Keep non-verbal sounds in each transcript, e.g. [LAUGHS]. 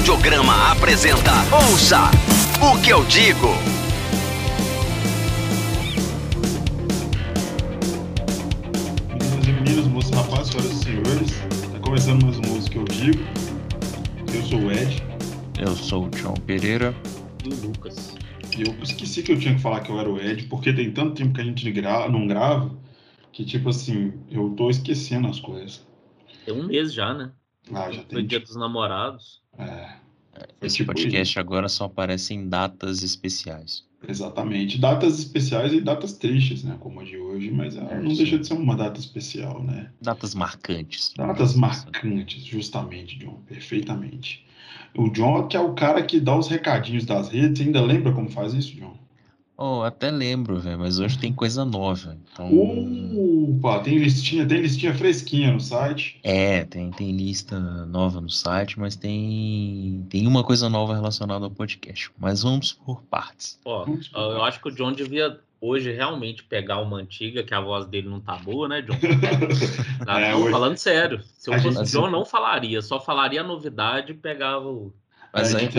Audiograma apresenta Ouça o que eu digo. Meninas e meninos, moços, rapazes, senhoras e senhores, tá começando mais um Ouça o que eu digo. Eu sou o Ed Eu sou o João Pereira. e o Lucas. e eu esqueci que eu tinha que falar que eu era o Ed, porque tem tanto tempo que a gente gra- não grava que, tipo assim, eu tô esquecendo as coisas. Tem um mês já, né? Ah, já Foi tem. dia dos namorados. É, foi Esse tipo podcast agora só aparece em datas especiais. Exatamente. Datas especiais e datas tristes, né? Como a de hoje, mas É, não sim. deixa de ser uma data especial, né? Datas marcantes. Datas marcantes, justamente, John, perfeitamente. O John, que é o cara que dá os recadinhos das redes, ainda lembra como faz isso, John? Oh, até lembro, velho, mas hoje tem coisa nova. Então, Opa, tem listinha, tem listinha fresquinha no site. é, tem, tem lista nova no site, mas tem, tem uma coisa nova relacionada ao podcast. Mas vamos por partes. Ó, eu acho que o John devia hoje realmente pegar uma antiga, que a voz dele não tá boa, né, John? Ah, [LAUGHS] É, hoje- falando sério. Se eu fosse gente- o John, não falaria. Só falaria a novidade e pegava o. Mas É, aí gente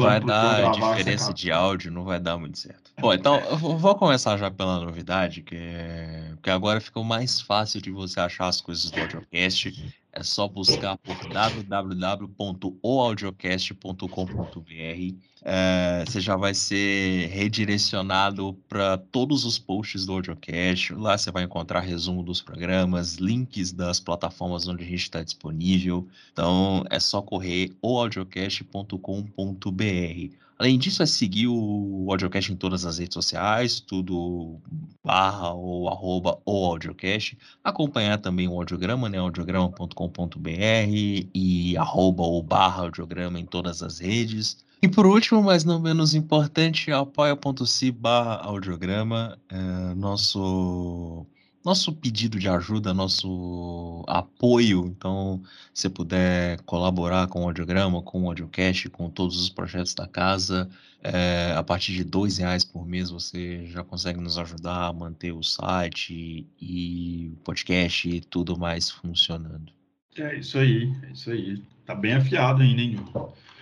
vai, dar diferença de áudio, não vai dar muito certo. Bom, então eu vou vou começar já pela novidade, que, é, que agora ficou mais fácil de você achar as coisas do Audiocast. É só buscar por www.oaudiocast.com.br. É, você já vai ser redirecionado para todos os posts do Audiocast. Lá você vai encontrar resumo dos programas, links das plataformas onde a gente está disponível. Então é só correr oaudiocast.com.br. Além disso, é seguir o Audiocast em todas as redes sociais, tudo barra ou arroba Audiocast. Acompanhar também o audiograma, né? audiograma.com.br e arroba ou barra audiograma em todas as redes. E por último, mas não menos importante, apoia.se barra audiograma, é, nosso, nosso pedido de ajuda, nosso apoio. Então, se puder colaborar com o audiograma, com o audiocast, com todos os projetos da casa, é, a partir de dois reais por mês você já consegue nos ajudar a manter o site e o podcast e tudo mais funcionando. É isso aí, é isso aí. Tá bem afiado ainda, hein?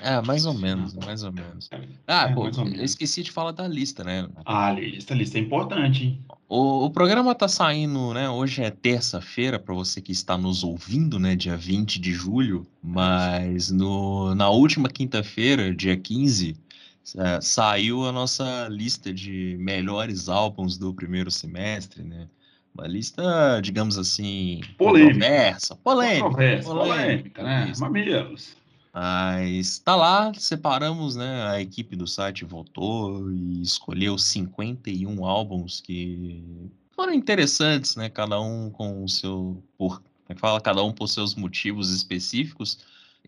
É, mais ou menos, mais ou menos. Ah, É, pô, eu menos. esqueci de falar da lista, né? Ah, lista, lista é importante, hein? O, o programa tá saindo, né? Hoje é terça-feira, para você que está nos ouvindo, né? Dia 20 de julho. Mas no, na última quinta-feira, dia 15, eh, saiu a nossa lista de melhores álbuns do primeiro semestre, né? Uma lista, digamos assim, Polêmica. polêmica, Controversa, polêmica, né? isso. Mamilos. Mas tá lá, separamos, né? A equipe do site votou e escolheu 51 álbuns que foram interessantes, né? Cada um com o seu. Por, como é que fala? Cada um por seus motivos específicos.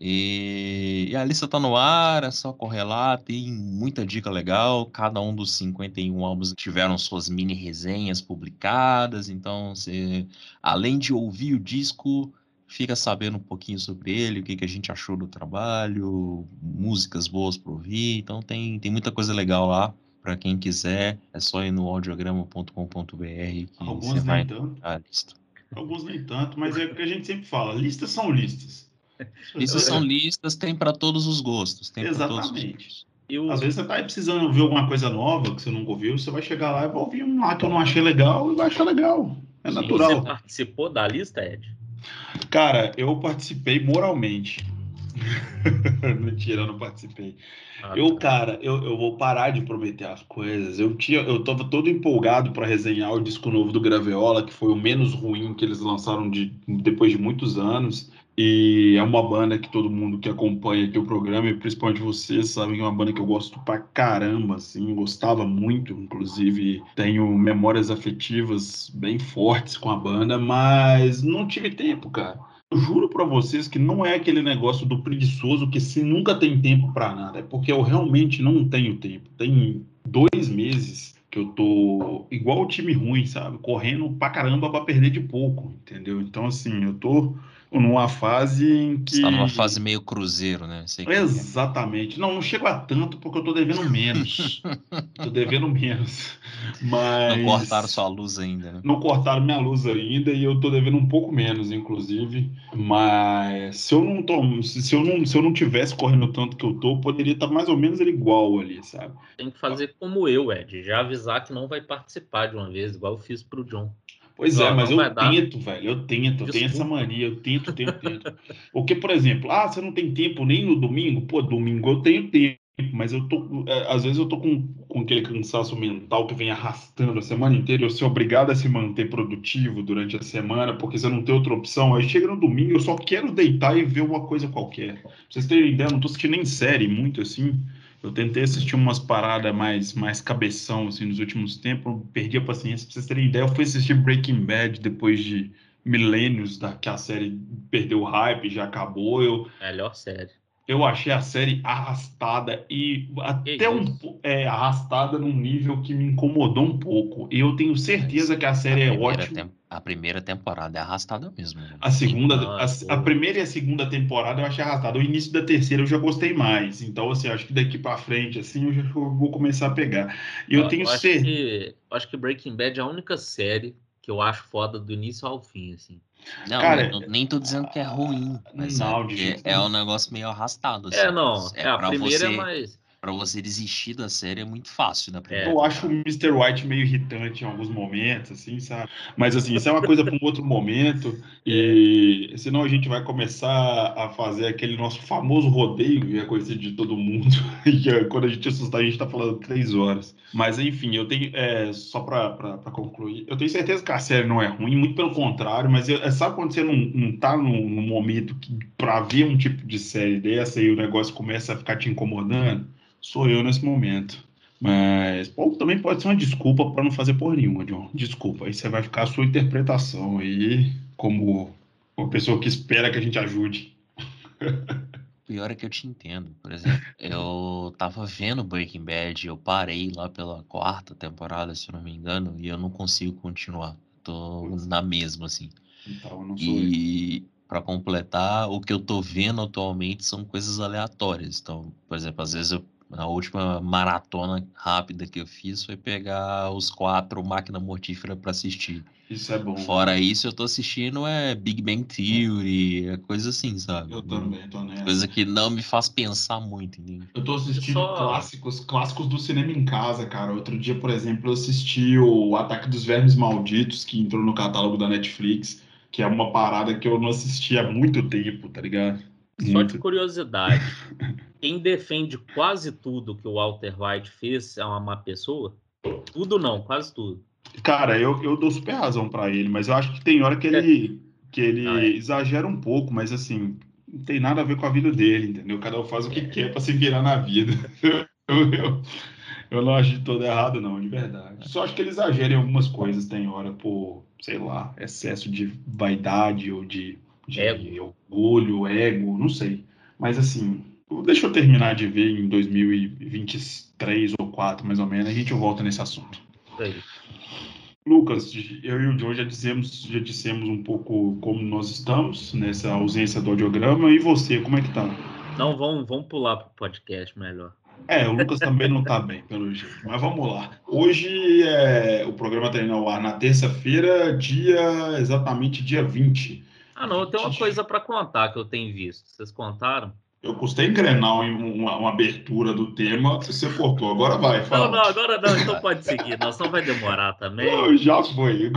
E, e a lista tá no ar, é só correr lá, tem muita dica legal. Cada um dos 51 álbuns tiveram suas mini resenhas publicadas, então você, além de ouvir o disco, fica sabendo um pouquinho sobre ele, o que, que a gente achou do trabalho, músicas boas para ouvir. Então tem, tem muita coisa legal lá. Para quem quiser, é só ir no audiograma.com.br que você Alguns vai nem tanto. encontrar a lista. Alguns nem tanto, mas é o que a gente sempre fala. Listas são listas. [LAUGHS] Listas são listas, tem para todos os gostos. Tem pra todos os Exatamente. gostos. E o, Às vezes você tá precisando ouvir alguma coisa nova que você nunca ouviu, você vai chegar lá e vai ouvir um lá que eu não achei legal e vai achar legal. É Sim, natural. Você participou da lista, Ed? Cara, eu participei moralmente. [LAUGHS] Mentira, eu não participei. Ah, Eu, tá. cara, eu, eu vou parar de prometer as coisas. Eu tinha, eu tava todo empolgado para resenhar o disco novo do Graveola, que foi o menos ruim que eles lançaram de, depois de muitos anos. E é uma banda que todo mundo que acompanha aqui o programa, e principalmente vocês, sabem que é uma banda que eu gosto pra caramba, assim, gostava muito, inclusive tenho memórias afetivas bem fortes com a banda, mas não tive tempo, cara. Eu juro pra vocês que não é aquele negócio do preguiçoso que se nunca tem tempo pra nada. É porque eu realmente não tenho tempo. Tem dois meses que eu tô igual o time ruim, sabe? Correndo pra caramba pra perder de pouco, entendeu? Então, assim, eu tô numa fase em que. Você tá numa fase meio cruzeiro, né? Sei que- Exatamente. Não, não chego a tanto porque eu tô devendo menos. [LAUGHS] tô devendo menos. Mas. Não cortaram sua luz ainda, né? Não cortaram minha luz ainda e eu tô devendo um pouco menos, inclusive. Mas se eu não tô, se eu não, se eu não tivesse correndo o tanto que eu tô, poderia estar mais ou menos igual ali, sabe? Tem que fazer como eu, Ed. Já avisar que não vai participar de uma vez, igual eu fiz pro John. Pois é, Não, mas não vai eu dar. tento, velho. Eu tento, eu tenho essa mania, eu tento, tento, tento. Porque, por exemplo, ah, você não tem tempo nem no domingo? Pô, domingo eu tenho tempo, mas eu tô. é, Às vezes eu tô com, com aquele cansaço mental que vem arrastando a semana inteira. Eu sou obrigado a se manter produtivo durante a semana, porque você não tem outra opção. Aí chega no domingo, eu só quero deitar e ver uma coisa qualquer. Pra vocês terem ideia, eu não tô assistindo nem série muito assim. Eu tentei assistir umas paradas mais, mais cabeção, assim, nos últimos tempos, perdi a paciência. Pra vocês terem ideia, eu fui assistir Breaking Bad depois de milênios da, que a série perdeu o hype, já acabou. Eu, Melhor série. Eu achei a série arrastada e até um é, arrastada num nível que me incomodou um pouco. E eu tenho certeza que a série é primeira ótima. tem- A primeira temporada é arrastada mesmo. A segunda, a, é a primeira e a segunda temporada eu achei arrastada. O início da terceira eu já gostei mais. Então, assim, acho que daqui pra frente, assim, eu já vou começar a pegar. E eu, tenho acho certeza. que, eu acho que Breaking Bad é a única série que eu acho foda do início ao fim, assim. Não, Cara, não- nem tô dizendo que é ruim, mas não, é, é um negócio meio arrastado. assim. É, não. É, a pra primeira você, é Pra você desistir da série é muito fácil na primeira. Eu acho o Mr. White meio irritante em alguns momentos, assim, sabe? Mas, assim, isso é uma coisa para um outro momento. E senão a gente vai começar a fazer aquele nosso famoso rodeio, que é conhecido de todo mundo. [LAUGHS] E é, quando a gente assustar, a gente tá falando três horas. Mas, enfim, eu tenho. é, só para concluir, eu tenho certeza que a série não é ruim, muito pelo contrário, mas eu- é, sabe quando você não, não tá num, num momento que para ver um tipo de série dessa e o negócio começa a ficar te incomodando? Sou eu nesse momento. Mas pô, também pode ser uma desculpa para não fazer porra nenhuma, John. Desculpa. Aí você vai ficar a sua interpretação aí, como uma pessoa que espera que a gente ajude. [LAUGHS] Pior é que eu te entendo. Por exemplo, eu tava vendo Breaking Bad, eu parei lá pela quarta temporada, se eu não me engano, e eu não consigo continuar. Tô na mesma, assim. Então, eu não sou. E pra completar, o que eu tô vendo atualmente são coisas aleatórias. Então, por exemplo, às vezes eu, a última maratona rápida que eu fiz foi pegar os quatro Máquina Mortífera pra assistir. Isso é bom. Fora isso, eu tô assistindo é Big Bang Theory, é coisa assim, sabe? Eu também, tô nessa. Coisa que não me faz pensar muito, entendeu? Eu tô assistindo Só- clássicos, clássicos do cinema em casa, cara. Outro dia, por exemplo, eu assisti o Ataque dos Vermes Malditos, que entrou no catálogo da Netflix, que é uma parada que eu não assisti há muito tempo, tá ligado? Só Muito. de curiosidade, [LAUGHS] quem defende quase tudo que o Walter White fez é uma má pessoa? Tudo não, quase tudo. Cara, eu, eu dou super razão pra ele, mas eu acho que tem hora que ele, que ele Ah, é. exagera um pouco, mas assim, não tem nada a ver com a vida dele, entendeu? Cada um faz o que quer pra se virar na vida. [LAUGHS] Eu, eu, eu não acho de todo errado, não, de verdade. Só acho que ele exagera em algumas coisas, tem hora por, sei lá, excesso de vaidade ou de, de Ego. orgulho, ego, não sei. Mas assim, deixa eu terminar de ver em 2023 ou 4, mais ou menos, a gente volta nesse assunto. Aí. Lucas, eu e o Joe já dissemos, já dissemos um pouco como nós estamos nessa ausência do audiograma. E você, como é que tá? Não, vamos, vamos pular pro podcast melhor. É, o Lucas também não tá bem, pelo jeito. Mas vamos lá. Hoje é, o programa está indo ao ar na terça-feira, dia exatamente dia 20. Ah, não, eu tenho uma coisa para contar que eu tenho visto. Vocês contaram? Eu custei engrenar em uma, uma abertura do tema, você cortou. Agora vai, Não, fala. não, agora não, então pode seguir. Não, senão vai demorar também. Não, já foi.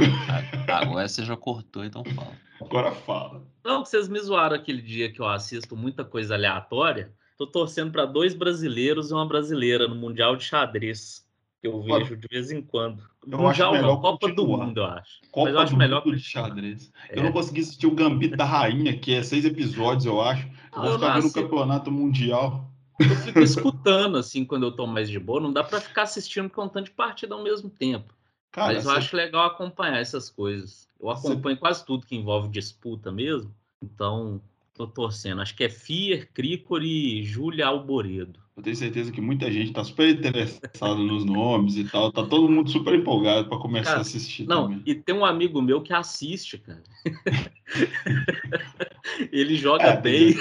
Agora você já cortou, então fala. Agora fala. Não, que vocês me zoaram aquele dia que eu assisto muita coisa aleatória. Tô torcendo para dois brasileiros e uma brasileira no Mundial de Xadrez. Que eu vejo de vez em quando. Eu Mundial acho não, Copa do continuar. Mundo, eu acho. Copa Mas eu acho do melhor Mundo de xadrez. É. Eu não consegui assistir o Gambito da Rainha, que é seis episódios, eu acho. Eu vou eu vendo o campeonato mundial. Eu fico escutando, assim, quando eu tô mais de boa. Não dá para ficar assistindo com um tanto de partida ao mesmo tempo. Cara, Mas eu você- acho legal acompanhar essas coisas. Eu Você- acompanho quase tudo que envolve disputa mesmo. Então, tô torcendo. Acho que é Fier, Cricor e Júlia Alboredo. Eu tenho certeza que muita gente está super interessada nos nomes e tal. Tá todo mundo super empolgado para começar cara, a assistir. Não, também. e tem um amigo meu que assiste, cara. [LAUGHS] ele joga é, bem.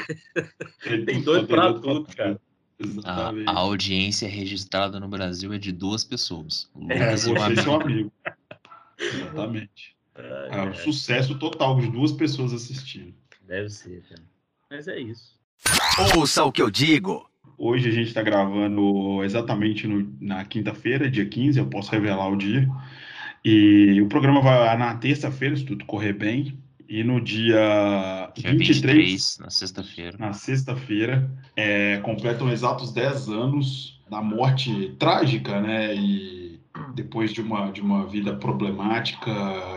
Tem, tem doido para tudo, cara. A, a, audiência registrada no Brasil é de duas pessoas. É, você e seu amigo. [LAUGHS] Exatamente. É, é um sucesso total de duas pessoas assistindo. Deve ser, cara. Mas é isso. Ouça o que eu digo. Hoje a gente está gravando exatamente no, na quinta-feira, dia 15, eu posso revelar o dia. E o programa vai na terça-feira, se tudo correr bem. E no dia, dia 23, 23, na sexta-feira, na sexta-feira, é, completam exatos 10 anos da morte trágica, né? E depois de uma, de uma vida problemática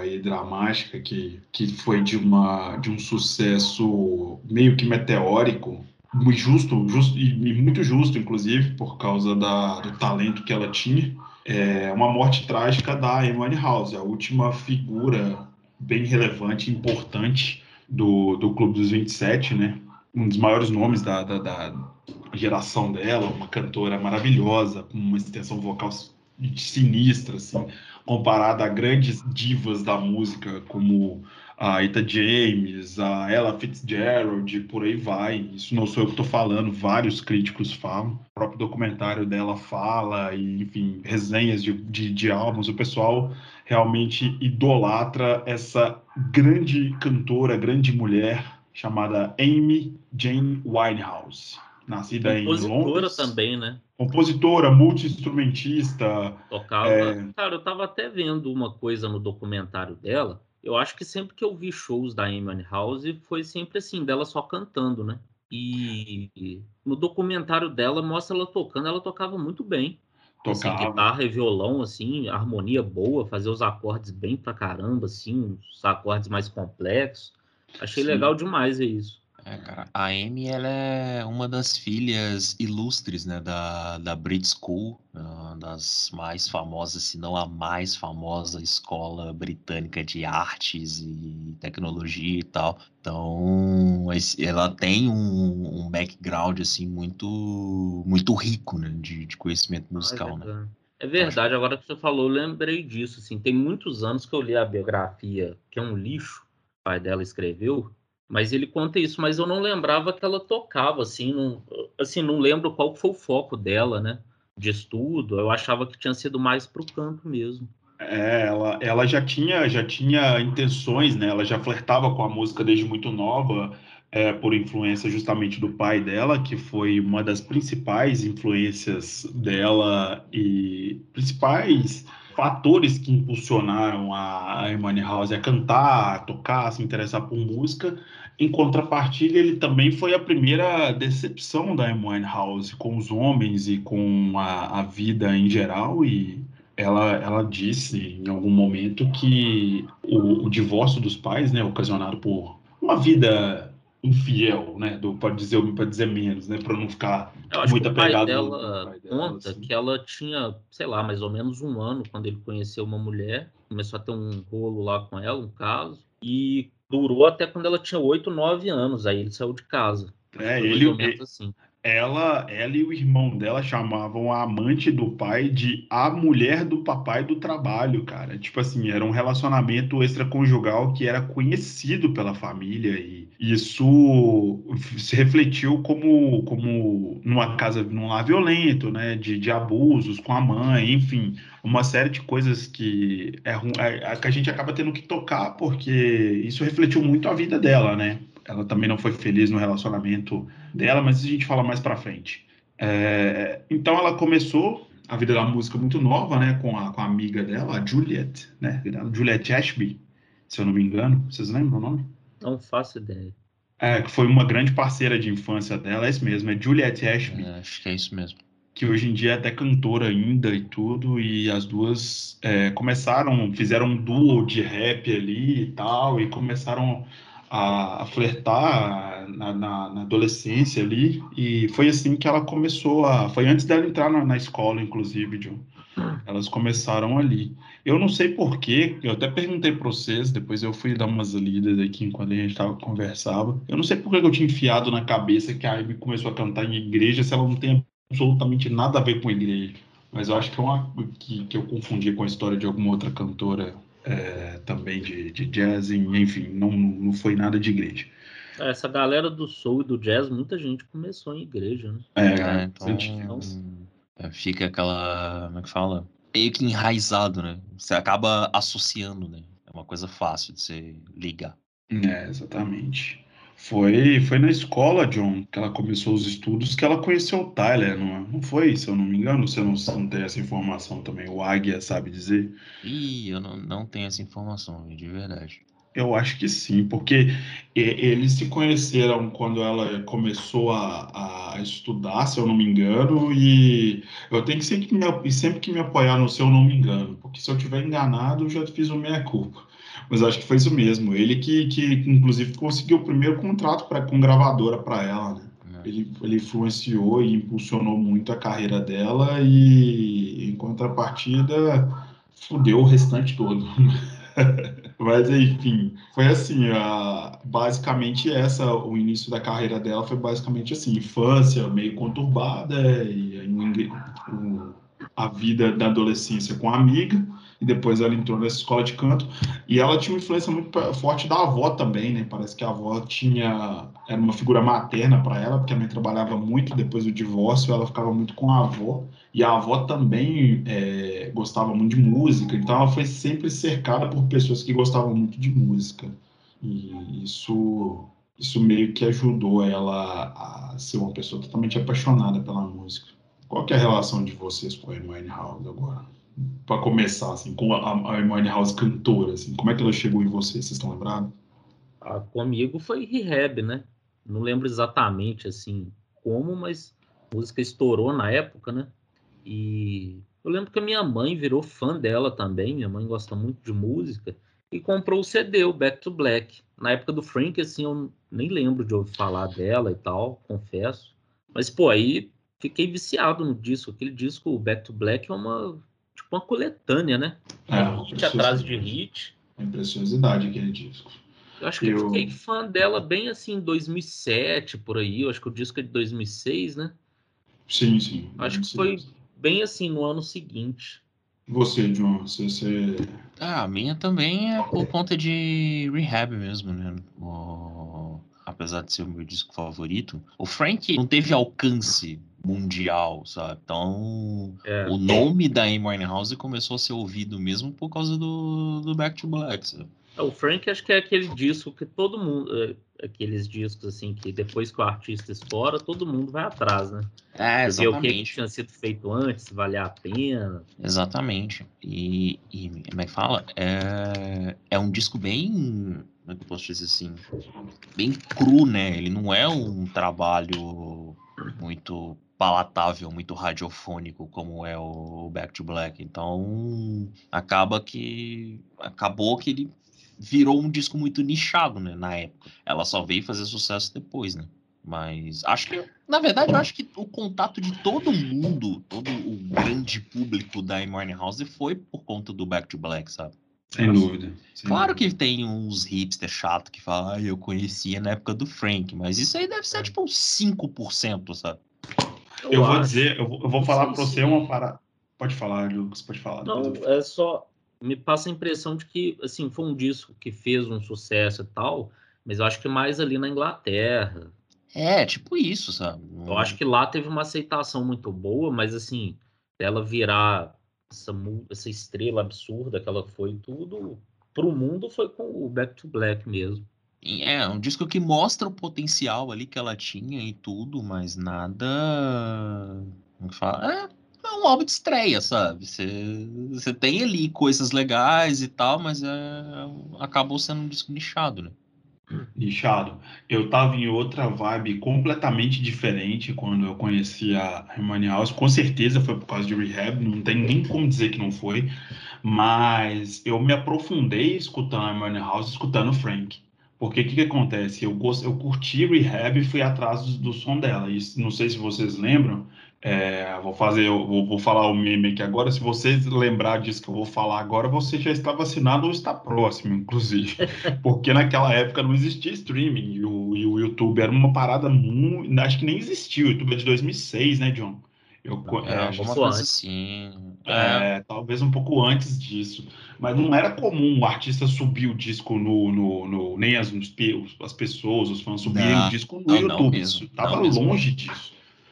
e dramática que, que foi de, uma, de um sucesso meio que meteórico, justo, justo e, muito justo, inclusive, por causa da, do talento que ela tinha. É uma morte trágica da Amy House, a última figura bem relevante, importante do, do Clube dos 27, né? Um dos maiores nomes da, da, da geração dela, uma cantora maravilhosa, com uma extensão vocal sinistra, assim, comparada a grandes divas da música como a Ita James, a Ella Fitzgerald, por aí vai. Isso não sou eu que estou falando, vários críticos falam. O próprio documentário dela fala, e, enfim, resenhas de, de, de álbuns. O pessoal realmente idolatra essa grande cantora, grande mulher chamada Amy Jane Winehouse. Nascida em Londres. Compositora também, né? Compositora, multi-instrumentista. Tocava. É... Cara, eu tava até vendo uma coisa no documentário dela eu acho que sempre que eu vi shows da Amy House foi sempre assim, dela só cantando, né? E no documentário dela mostra ela tocando, ela tocava muito bem. Assim, tocava. Assim, guitarra e violão, assim, harmonia boa, fazer os acordes bem pra caramba, assim, os acordes mais complexos. Achei Sim. legal demais isso. É, cara, a Amy, ela é uma das filhas ilustres, né, da, da Brit School, uma das mais famosas, se não a mais famosa escola britânica de artes e tecnologia e tal. Então, ela tem um, um background, assim, muito, muito rico, né, de, de conhecimento musical, ah, é né. É verdade, agora que você falou, eu lembrei disso, assim, tem muitos anos que eu li a biografia, que é um lixo, o pai dela escreveu, mas ele conta isso, mas eu não lembrava que ela tocava, assim, não, assim, não lembro qual foi o foco dela, né? De estudo. Eu achava que tinha sido mais para o canto mesmo. É, ela, ela já tinha já tinha intenções, né? Ela já flertava com a música desde muito nova, é, por influência justamente do pai dela, que foi uma das principais influências dela e principais fatores que impulsionaram a Emmanuel House a cantar, a tocar, a se interessar por música. Em contrapartida, ele também foi a primeira decepção da Emmanuel House com os homens e com a, a vida em geral e ela, ela disse em algum momento que o, o divórcio dos pais, né, ocasionado por uma vida infiel, né? Do pode dizer pode dizer menos, né? Para não ficar muito apegado. Dela conta assim. que ela tinha, sei lá, mais ou menos um ano quando ele conheceu uma mulher, começou a ter um rolo lá com ela, um caso, e durou até quando ela tinha oito, nove anos. Aí ele saiu de casa. É, ele, ele, assim ela, ela e o irmão dela chamavam a amante do pai de a mulher do papai do trabalho, cara. Tipo assim, era um relacionamento extraconjugal que era conhecido pela família e isso se refletiu como, como numa casa, num lar violento, né? De, de abusos com a mãe, enfim, uma série de coisas que, é, é, é, que a gente acaba tendo que tocar porque isso refletiu muito a vida dela, né? ela também não foi feliz no relacionamento dela, mas a gente fala mais para frente. É, então ela começou a vida da música muito nova, né, com a, com a amiga dela, a Juliet, né, Juliet Ashby, se eu não me engano. Vocês lembram o nome? Não faço ideia. É, que foi uma grande parceira de infância dela, é isso mesmo, é Juliet Ashby. É, acho que é isso mesmo. Que hoje em dia é até cantora ainda e tudo, e as duas é, começaram, fizeram um duo de rap ali e tal, e começaram a, a flertar na, na, na, adolescência ali, e foi assim que ela começou a. Foi antes dela entrar na, na escola, inclusive, John. Elas começaram ali. Eu não sei porquê, eu até perguntei para vocês, depois eu fui dar umas lidas aqui enquanto a gente tava, conversava. Eu não sei por que eu tinha enfiado na cabeça que a Amy começou a cantar em igreja se ela não tem absolutamente nada a ver com igreja. Mas eu acho que é uma que, que eu confundi com a história de alguma outra cantora é, também de, de jazz, enfim, não, não foi nada de igreja. Essa galera do soul e do jazz, muita gente começou em igreja, né? É, é então, então, fica aquela, como é que fala? Meio que enraizado, né? Você acaba associando, né? É uma coisa fácil de você ligar. É, exatamente. Foi, foi na escola, John, que ela começou os estudos, que ela conheceu o Tyler, não, não foi? Se eu não me engano, você não, você não tem essa informação também. O Águia sabe dizer? Ih, eu não, não tenho essa informação, de verdade. Eu acho que sim, porque eles se conheceram quando ela começou a, a estudar, se eu não me engano, e eu tenho que sempre, me, sempre que me apoiar no se eu não me engano, porque se eu tiver enganado, eu já fiz o meia-culpa. Mas acho que foi isso mesmo. Ele que, que inclusive, conseguiu o primeiro contrato pra, com gravadora para ela, né? É. Ele, ele influenciou e impulsionou muito a carreira dela e, em contrapartida, fudeu o restante todo. [LAUGHS] Mas enfim, foi assim, a, basicamente essa, o início da carreira dela foi basicamente assim, infância meio conturbada e a vida da adolescência com a amiga e depois ela entrou nessa escola de canto e ela tinha uma influência muito forte da avó também, né? Parece que a avó tinha era uma figura materna para ela, porque a mãe trabalhava muito depois do divórcio, ela ficava muito com a avó e a avó também é, gostava muito de música, então ela foi sempre cercada por pessoas que gostavam muito de música e isso isso meio que ajudou ela a ser uma pessoa totalmente apaixonada pela música. Qual é a relação de vocês com a Amy House agora? Para começar, assim, com a, a Hermione House cantora, assim, como é que ela chegou em você? Vocês estão lembrados? Ah, comigo foi Rehab, né? Não lembro exatamente, assim, como, mas a música estourou na época, né? E eu lembro que a minha mãe virou fã dela também, minha mãe gosta muito de música, e comprou o CD, o Back to Black. Na época do Frank, assim, eu nem lembro de ouvir falar dela e tal, confesso. Mas, pô, aí fiquei viciado no disco. Aquele disco, o Back to Black, é uma tipo uma coletânea, né? É, hit atrás de hit. Uma preciosidade aquele disco. Eu acho que eu... eu fiquei fã dela bem assim em 2007, por aí. Eu acho que o disco é de 2006, né? Sim, sim. Acho que foi bem assim no ano seguinte. Você, John, você, você... Ah, a minha também é por conta de Rehab mesmo, né? O... Apesar de ser o meu disco favorito, o Frank não teve alcance mundial, sabe? Então, é. o nome da Amy Winehouse começou a ser ouvido mesmo por causa do, do Back to Black, sabe? É, o Frank acho que é aquele disco que todo mundo, é, aqueles discos assim que depois que o artista estoura, todo mundo vai atrás, né? É, exatamente. Ver o que, tinha sido feito antes, valer a pena. Exatamente. E, e como é que fala? É, é um disco bem, como é que eu posso dizer assim, bem cru, né? Ele não é um trabalho muito palatável, muito radiofônico como é o Back to Black. Então, acaba que acabou que ele virou um disco muito nichado, né, na época. Ela só veio fazer sucesso depois, né? Mas acho que, na verdade, eu acho que o contato de todo mundo, todo o grande público da Amy House foi por conta do Back to Black, sabe? Sem dúvida. Sem claro dúvida. que tem uns hipster chato que falam, ah, eu conhecia na época do Frank, mas isso aí deve ser tipo uns 5%, sabe? Eu, eu vou dizer, eu vou, eu vou falar para você uma parada. Pode falar, Lucas, pode falar. Não, é só. Me passa a impressão de que, assim, foi um disco que fez um sucesso e tal, mas eu acho que mais ali na Inglaterra. É, tipo isso, sabe? Eu acho que lá teve uma aceitação muito boa, mas, assim, ela virar essa, essa estrela absurda que ela foi tudo, pro mundo foi com o Back to Black mesmo. É, um disco que mostra o potencial ali que ela tinha e tudo, mas nada. É, é um álbum de estreia, sabe? Você tem ali coisas legais e tal, mas é, acabou sendo um disco nichado, né? Nichado. Eu tava em outra vibe completamente diferente quando eu conheci a Hermione House. Com certeza foi por causa de Rehab, não tem nem como dizer que não foi. Mas eu me aprofundei escutando a Hermione House, escutando o Frank. Porque o que, que acontece? Eu, gost... eu curti Rehab e fui atrás do, do som dela. E não sei se vocês lembram, é, vou fazer, vou, vou, falar o meme aqui agora. Se vocês lembrar disso que eu vou falar agora, você já está vacinado ou está próximo, inclusive. [LAUGHS] Porque naquela época não existia streaming e o, e o YouTube era uma parada muito. Acho que nem existia. O YouTube é de 2006, né, John? Eu, É, é, alguma coisa assim. É, É, talvez um pouco antes disso. Mas não era comum o artista subir o disco no. no, no- nem as, as pessoas, os fãs subirem Não, o disco no não, não YouTube. mesmo, Isso tava não mesmo. longe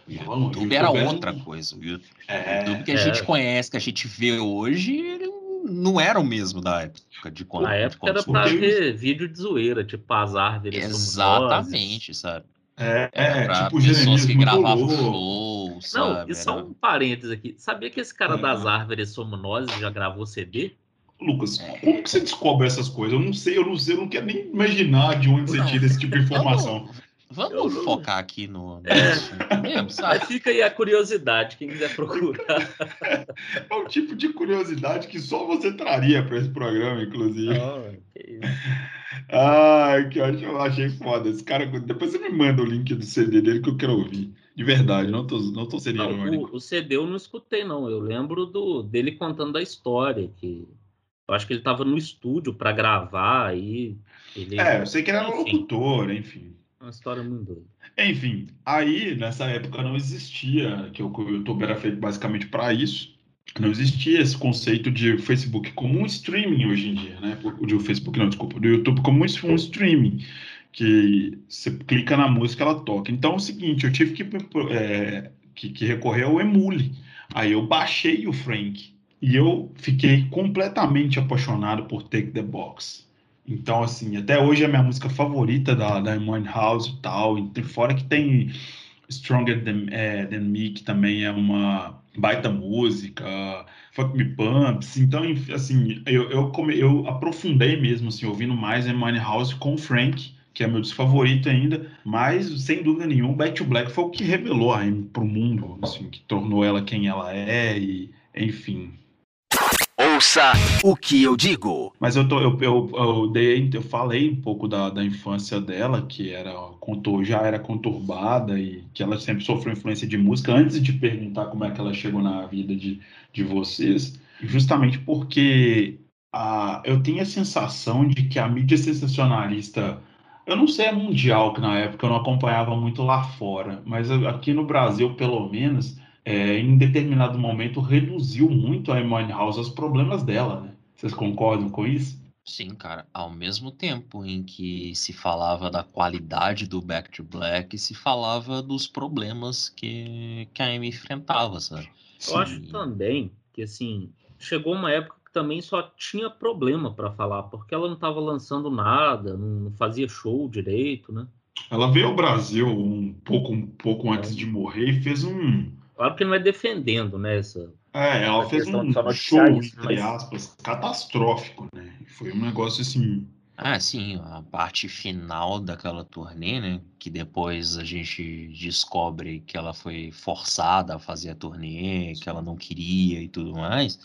o longe. YouTube era outra um- coisa. O YouTube É, YouTube que a É. gente conhece, que a gente vê hoje, ele não era o mesmo da época de quando. Na de época quando era pra ver vídeo de zoeira, tipo as árvores são Exatamente, sabe? é, Era é, pra tipo pessoas que gravavam shows, Não, sabe? e só um parênteses aqui. Sabia que esse cara É. das árvores somos nós já gravou CD? Lucas, É. como que você descobre essas coisas? Eu não sei, eu não sei, eu não quero nem imaginar de onde você Não. tira esse tipo de [LAUGHS] informação. Vamos, Eu focar aqui no, no É. mesmo, [LAUGHS] Mas sabe? fica aí a curiosidade, quem quiser procurar. [LAUGHS] É um tipo de curiosidade que só você traria para esse programa, inclusive. Não, que isso. Ai, que eu achei foda. Esse cara, depois você me manda o link do CD dele que eu quero ouvir. De verdade, não tô, não tô sendo irônico. o, o CD eu não escutei, não. Eu lembro do, dele contando a história, que eu acho que ele estava no estúdio para gravar aí. Ele... É, eu sei que ele era Enfim. locutor, enfim. Uma história muito doida. Enfim, aí nessa época não existia, que o YouTube era feito basicamente para isso. Não existia esse conceito de Facebook como um streaming hoje em dia, né? De Facebook não, desculpa, do YouTube como um streaming, que você clica na música ela toca. Então é o seguinte, eu tive que, é, que, que recorrer ao Emule. Aí eu baixei o Frank e eu fiquei completamente apaixonado por Take the Box. Então, assim, até hoje é a minha música favorita da, da Amy House e tal. E fora que tem Stronger Than, é, Than Me, que também é uma baita música. Fuck Me Pumps. Então, assim, eu, eu, come, eu aprofundei mesmo, assim, ouvindo mais Amy House com o Frank, que é meu disco favorito ainda. Mas, sem dúvida nenhuma, Back to Black foi o que revelou a Amy pro mundo, assim, que tornou ela quem ela é e, enfim, Ouça o que eu digo. Mas eu, tô, eu, eu, eu, dei, eu falei um pouco da, da infância dela, que era contou, já era conturbada e que ela sempre sofreu influência de música, antes de perguntar como é que ela chegou na vida de, de vocês, justamente porque a, eu tinha a sensação de que a mídia sensacionalista, eu não sei a mundial, que na época eu não acompanhava muito lá fora, mas aqui no Brasil, pelo menos, é, em determinado momento reduziu muito a Amy House aos problemas dela, né? Vocês concordam com isso? Sim, cara. Ao mesmo tempo em que se falava da qualidade do Back to Black, se falava dos problemas que, que a Amy enfrentava, sabe? Eu acho também que, assim, chegou uma época que também só tinha problema para falar, porque ela não estava lançando nada, não fazia show direito, né? Ela veio ao Brasil um pouco, um pouco antes de morrer e fez um. Claro que não é defendendo, né? Essa... É, ela fez um show, entre aspas, catastrófico, né? Foi um negócio assim. Ah, sim, a parte final daquela turnê, né? Que depois a gente descobre que ela foi forçada a fazer a turnê, que ela não queria e tudo mais.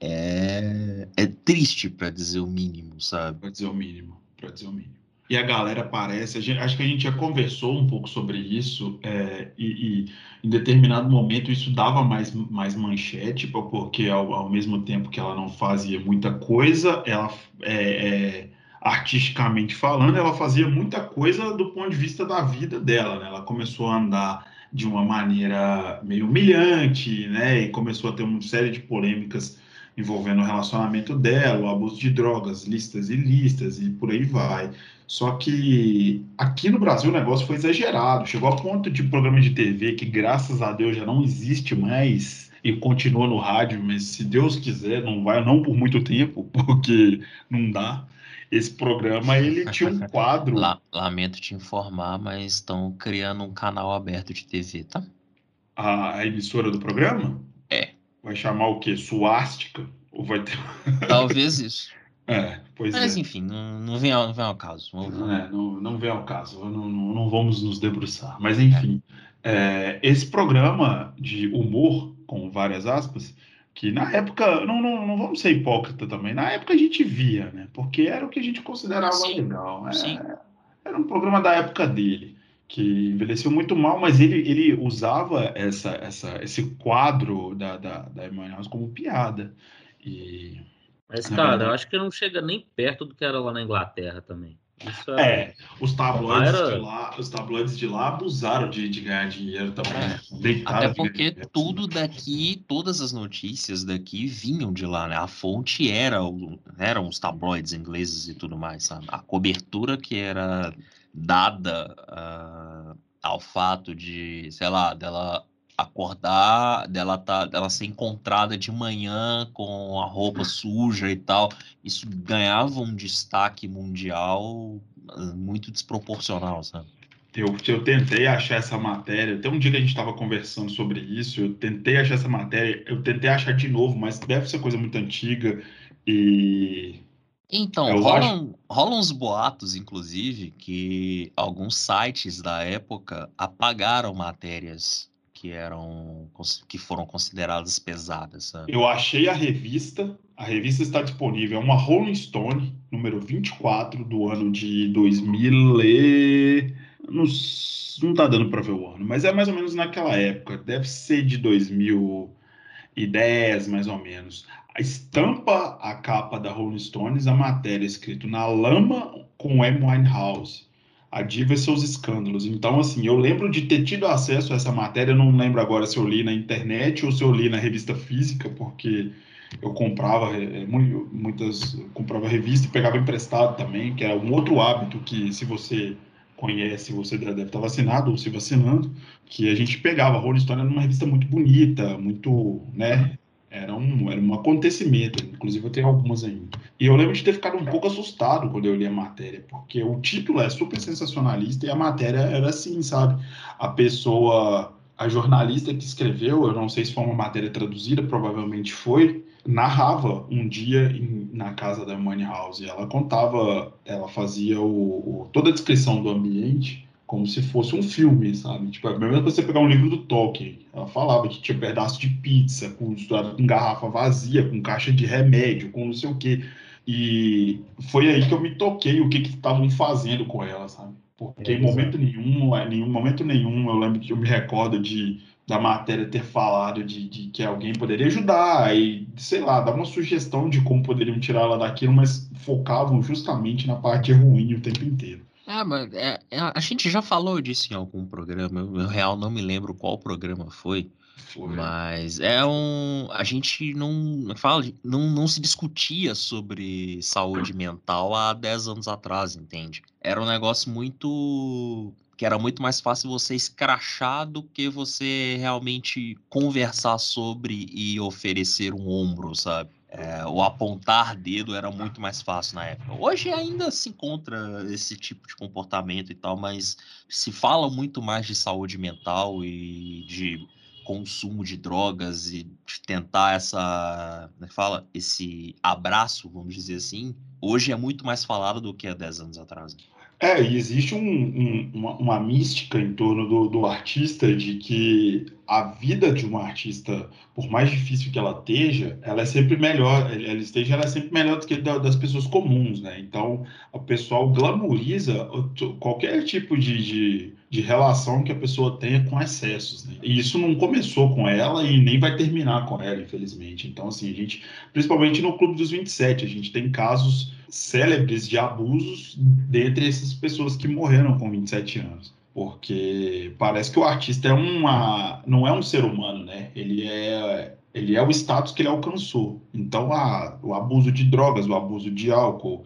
É, é triste, pra dizer o mínimo, sabe? Pra dizer o mínimo, para dizer o mínimo. E a galera parece, a gente- acho que a gente já conversou um pouco sobre isso, é, e, e em determinado momento isso dava mais, mais manchete, pô, porque ao, ao mesmo tempo que ela não fazia muita coisa, ela, é, é, artisticamente falando, ela fazia muita coisa do ponto de vista da vida dela, né? Ela começou a andar de uma maneira meio humilhante, né? E começou a ter uma série de polêmicas envolvendo o relacionamento dela, o abuso de drogas, listas e listas e por aí vai. Só que aqui no Brasil o negócio foi exagerado, chegou a ponto de programa de TV que graças a Deus já não existe mais e continua no rádio, mas se Deus quiser não vai não por muito tempo, [LAUGHS] porque não dá. Esse programa ele tinha um quadro La- lamento te informar, mas estão criando um canal aberto de TV, tá? a, a emissora do programa? É. Vai chamar o quê? Suástica? Ou vai ter. Talvez isso. É, pois Mas é. enfim, não, não, vem ao, não vem ao caso. Vamos- É, não, não vem ao caso, não, não, não vamos nos debruçar. Mas, enfim, é, esse programa de humor, com várias aspas, que na época, não, não, não vamos ser hipócrita também, na época a gente via, né? Porque era o que a gente considerava Sim, legal. É, sim. Era um programa da época dele, que envelheceu muito mal, mas ele, ele usava essa, essa, esse quadro da, da, da Emmanuel como piada. E Mas, Na cara, eu acho que não chega nem perto do que era lá na Inglaterra também. Isso é, é os tabloides, era... de lá, os tabloides de lá abusaram de, de ganhar dinheiro também. É. Até porque tudo daqui, todas as notícias daqui vinham de lá, né? A fonte era o, eram os tabloides ingleses e tudo mais, sabe? A cobertura que era dada uh, ao fato de, sei lá, dela acordar, dela tá, dela ser encontrada de manhã com a roupa suja e tal, isso ganhava um destaque mundial ah, muito desproporcional, sabe? Eu, eu tentei achar essa matéria, até um dia que a gente estava conversando sobre isso, eu tentei achar essa matéria, eu tentei achar de novo, mas deve ser coisa muito antiga e então, rolam, rolam uns boatos, inclusive, que alguns sites da época apagaram matérias que eram que foram consideradas pesadas. Eu achei a revista, a revista está disponível, é uma Rolling Stone, número 24 do ano de 2000 e... não, não tá dando para ver o ano, mas é mais ou menos naquela época, deve ser de 2010, mais ou menos. A estampa a capa da Rolling Stones, a matéria escrito na lama com M. Winehouse a diva e seus escândalos. Então, assim, eu lembro de ter tido acesso a essa matéria, não lembro agora se eu li na internet ou se eu li na revista física, porque eu comprava é, muitas, comprava revista e pegava emprestado também, que é um outro hábito que, se você conhece, você deve estar vacinado ou se vacinando, que a gente pegava. A Rolling Stone era uma revista muito bonita, muito, né, era um, era um acontecimento, inclusive eu tenho algumas ainda. E eu lembro de ter ficado um pouco assustado quando eu li a matéria, porque o título é super sensacionalista e a matéria era assim, sabe? A pessoa, a jornalista que escreveu, eu não sei se foi uma matéria traduzida, provavelmente foi, narrava um dia em, na casa da Money House. Ela contava, ela fazia o, o, toda a descrição do ambiente como se fosse um filme, sabe? Tipo, é mesmo que você pegar um livro do Tolkien. Ela falava que tinha pedaço de pizza, com, com garrafa vazia, com caixa de remédio, com não sei o quê. E foi aí que eu me toquei o que estavam fazendo com ela, sabe? Porque é, em momento nenhum, em nenhum momento nenhum, eu lembro que eu me recordo de da matéria ter falado de, de que alguém poderia ajudar e, sei lá, dar uma sugestão de como poderiam tirar ela daquilo, mas focavam justamente na parte ruim o tempo inteiro. Ah, mas é, é, a gente já falou disso em algum programa. Eu, eu real não me lembro qual programa foi. Foi. Mas é um. A gente não fala, não, não se discutia sobre saúde mental há 10 anos atrás, entende? Era um negócio muito. que era muito mais fácil você escrachar do que você realmente conversar sobre e oferecer um ombro, sabe? É, o apontar dedo era muito mais fácil na época. Hoje ainda se encontra esse tipo de comportamento e tal, mas se fala muito mais de saúde mental e de consumo de drogas e de tentar essa, né, fala, esse abraço, vamos dizer assim, hoje é muito mais falado do que há 10 anos atrás. É, e existe um, um, uma, uma, mística em torno do, do, artista de que a vida de uma artista, por mais difícil que ela esteja, ela é sempre melhor, ela esteja, ela é sempre melhor do que da, das pessoas comuns, né? Então, o pessoal glamoriza qualquer tipo de, de, de, relação que a pessoa tenha com excessos, né? E isso não começou com ela e nem vai terminar com ela, infelizmente. Então, assim, a gente, principalmente no Clube dos 27, a gente tem casos célebres de abusos dentre essas pessoas que morreram com 27 anos. Porque parece que o artista é uma, não é um ser humano, né? Ele é, ele é o status que ele alcançou. Então, a, o abuso de drogas, o abuso de álcool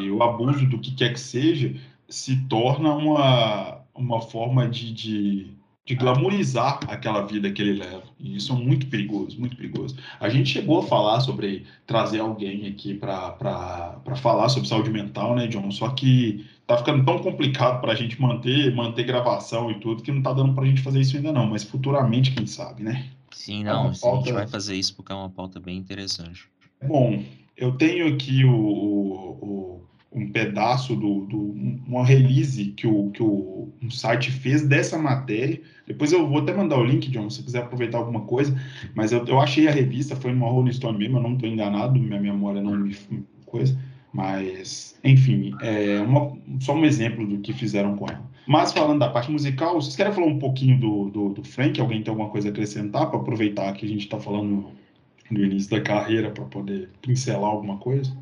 e o abuso do que quer que seja se torna uma, uma forma de, de de glamorizar aquela vida que ele leva. E isso é muito perigoso, muito perigoso. A gente chegou a falar sobre trazer alguém aqui para falar sobre saúde mental, né, John? Só que tá ficando tão complicado para a gente manter, manter gravação e tudo, que não tá dando para a gente fazer isso ainda não. Mas futuramente, quem sabe, né? Sim, é não, é pauta... a gente vai fazer isso porque é uma pauta bem interessante. Bom, eu tenho aqui o, o um pedaço do, do uma release que o que o um site fez dessa matéria. Depois eu vou até mandar o link, John, se quiser aproveitar alguma coisa. Mas eu, eu achei a revista, foi numa Rolling Stone mesmo, eu não estou enganado, minha memória não me coisa. Mas, enfim, é uma, só um exemplo do que fizeram com ela. Mas falando da parte musical, vocês querem falar um pouquinho do, do, do Frank? Alguém tem alguma coisa a acrescentar para aproveitar que a gente está falando do início da carreira para poder pincelar alguma coisa?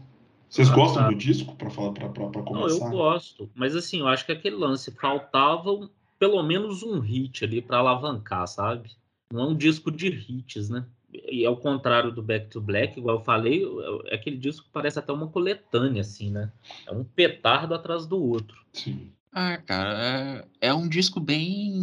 Vocês gostam do disco, para falar para começar? Não, eu gosto, mas assim, eu acho que aquele lance faltava pelo menos um hit ali para alavancar, sabe? Não é um disco de hits, né? E ao contrário do Back to Black, igual eu falei, é aquele disco que parece até uma coletânea, assim, né? É um petardo atrás do outro. Sim. Ah, cara, é, é um disco bem,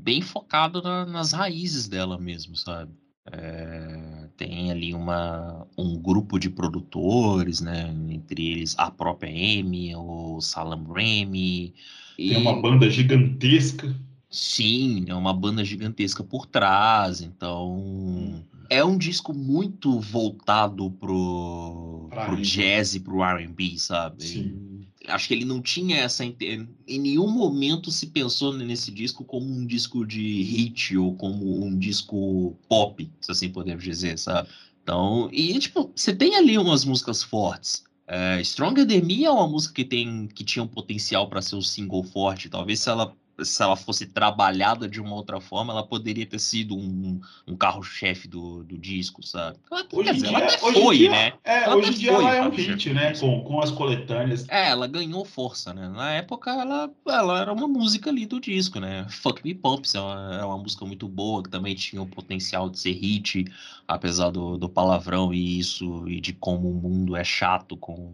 bem focado na- nas raízes dela mesmo, sabe? É, tem ali uma, um grupo de produtores, né? Entre eles a própria Amy, o Salam Remy. Tem uma banda gigantesca. Sim, é uma banda gigantesca por trás, então é um disco muito voltado pro, Pra pro jazz e pro R&B, sabe? Sim. Acho que ele não tinha essa inte- em nenhum momento se pensou nesse disco como um disco de hit ou como um disco pop, se assim podemos dizer, sabe? Então, e tipo, você tem ali umas músicas fortes. É, Stronger Than Me é uma música que tem que tinha um potencial para ser um single forte. Talvez se ela se ela fosse trabalhada de uma outra forma, ela poderia ter sido um, um carro-chefe do, do disco, sabe? Ela, Hoje dizer, dia, ela até foi, dia- né? É, Ela hoje em dia foi, ela é um hit, né? Com, com as coletâneas. É, ela ganhou força, né? Na época, ela, ela era uma música ali do disco, né? Fuck Me Pumps é uma, é uma música muito boa, que também tinha o potencial de ser hit, apesar do, do palavrão e isso, e de como o mundo é chato com,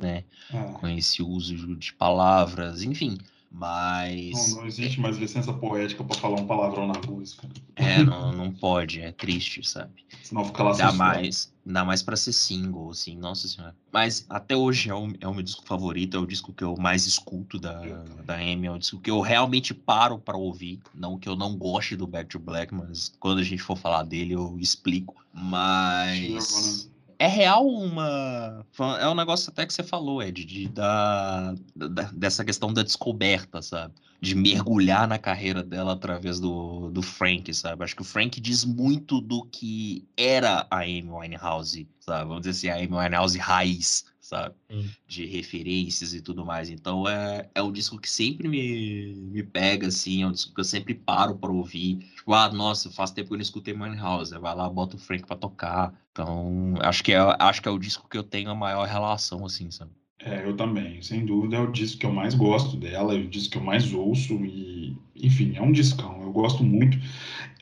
né, Ah, com esse uso de palavras, enfim. Não, Mas não existe mais licença poética pra falar um palavrão na música. é, não, não pode, é triste, sabe? Senão fica lá Ainda censurado. mais, ainda mais pra ser single, assim, nossa senhora. Mas até hoje é o, é o meu disco favorito, é o disco que eu mais escuto da, da Amy, é o disco que eu realmente paro pra ouvir. Não que eu não goste do Back to Black, mas quando a gente for falar dele eu explico. Mas é real uma. É um negócio até que você falou, Ed, de, da, da- dessa questão da descoberta, sabe? De mergulhar na carreira dela através do, do Frank, sabe? Acho que o Frank diz muito do que era a Amy Winehouse, sabe? Vamos dizer assim, a Amy Winehouse raiz, sabe? Sim. De referências e tudo mais. Então é, é um disco que sempre me, me pega, assim, é um disco que eu sempre paro pra ouvir. Tipo, ah, nossa, faz tempo que eu não escutei Winehouse. Aí Vai lá, bota o Frank pra tocar. Então, acho que é, acho que é o disco que eu tenho a maior relação, assim, sabe? É, eu também, sem dúvida, é o disco que eu mais gosto dela, é o disco que eu mais ouço e, enfim, é um discão, eu gosto muito.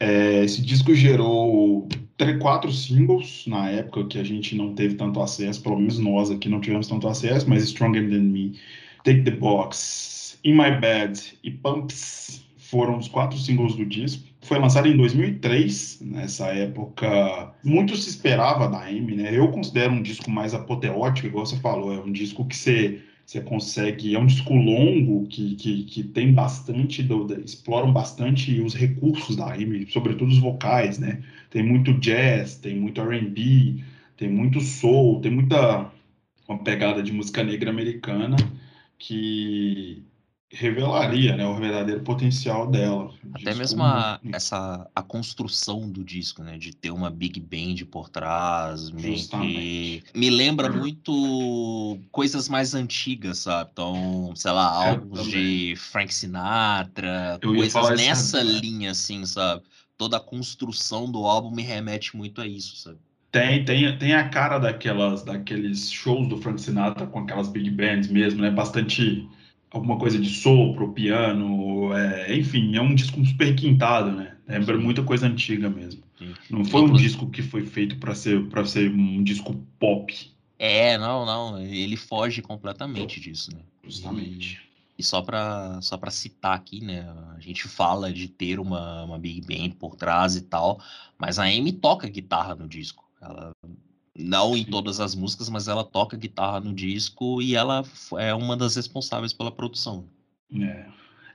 É, esse disco gerou três, quatro singles na época que a gente não teve tanto acesso, pelo menos nós aqui não tivemos tanto acesso, mas Stronger Than Me, Take the Box, In My Bed e Pumps foram os quatro singles do disco. Foi lançado em 2003, nessa época muito se esperava da Amy, né? Eu considero um disco mais apoteótico, igual você falou, é um disco que você, você consegue, é um disco longo que, que, que tem bastante, do, exploram bastante os recursos da Amy, sobretudo os vocais, né? Tem muito jazz, tem muito R&B, tem muito soul, tem muita uma pegada de música negra americana que revelaria, né, o verdadeiro potencial dela. Até Disco mesmo a, muito- essa, a construção do disco, né? De ter uma big band por trás, Justamente. me lembra muito coisas mais antigas, sabe? Então, sei lá, Eu álbuns de Frank Sinatra, Eu coisas isso nessa linha, assim, sabe? Toda a construção do álbum me remete muito a isso, sabe? Tem, tem, tem a cara daquelas, daqueles shows do Frank Sinatra com aquelas big bands mesmo, né? Bastante alguma coisa de sopro, piano, é, enfim, é um disco super requintado, né? Lembra muita coisa antiga mesmo. Sim. Não foi um Inclu- disco que foi feito para ser para ser um disco pop, É, não, não, ele foge completamente disso, né? justamente. E só para só para citar aqui, né? A gente fala de ter uma, uma big band por trás e tal, mas a Amy toca guitarra no disco. Ela não em todas as músicas, mas ela toca guitarra no disco e ela é uma das responsáveis pela produção. É,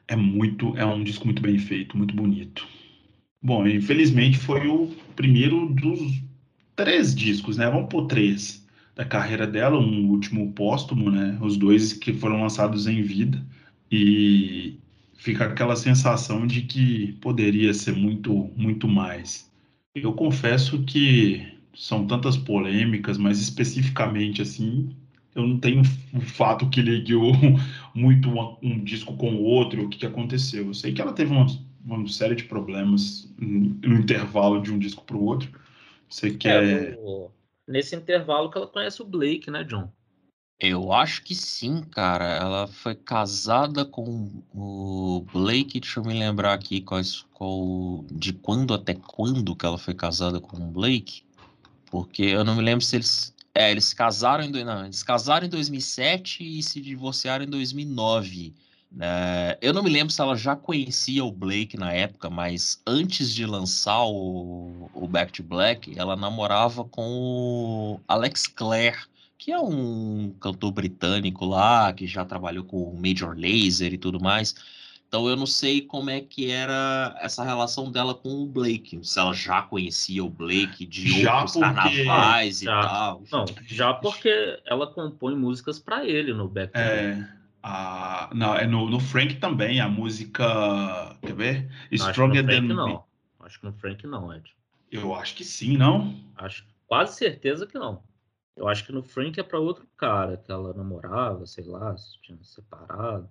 é muito, é um disco muito bem feito, muito bonito. Bom, infelizmente foi o primeiro dos três discos, né? Vamos por três da carreira dela, um último póstumo, né? Os dois que foram lançados em vida e fica aquela sensação de que poderia ser muito, muito mais. Eu confesso que são tantas polêmicas, mas especificamente assim, eu não tenho o fato que ligue o, [LAUGHS] muito uma- um disco com o outro, o que, que aconteceu. Eu sei que ela teve uma, uma série de problemas no, intervalo de um disco para o outro. Você quer. É, nesse intervalo que ela conhece o Blake, né, John? Eu acho que sim, cara. Ela foi casada com o Blake. Deixa eu me lembrar aqui quais, qual, de quando até quando que ela foi casada com o Blake. Porque eu não me lembro se eles. É, eles casaram em, não, eles casaram em 2007 e se divorciaram em 2009. É, eu não me lembro se ela já conhecia o Blake na época, mas antes de lançar o, o Back to Black, ela namorava com o Alex Clare, que é um cantor britânico lá, que já trabalhou com o Major Lazer e tudo mais. Então eu não sei como é que era essa relação dela com o Blake. Se ela já conhecia o Blake de já outros porque... carnavais já, e tal. Não, já porque ela compõe músicas para ele no Back é... Ah, não, é no, no, Frank também, a música. Quer ver? Stronger Than Me. Não. Acho que no Frank não, Ed. Eu acho que sim, não? Acho quase certeza que não. Eu acho que no Frank é para outro cara que ela namorava, sei lá, se tinha separado.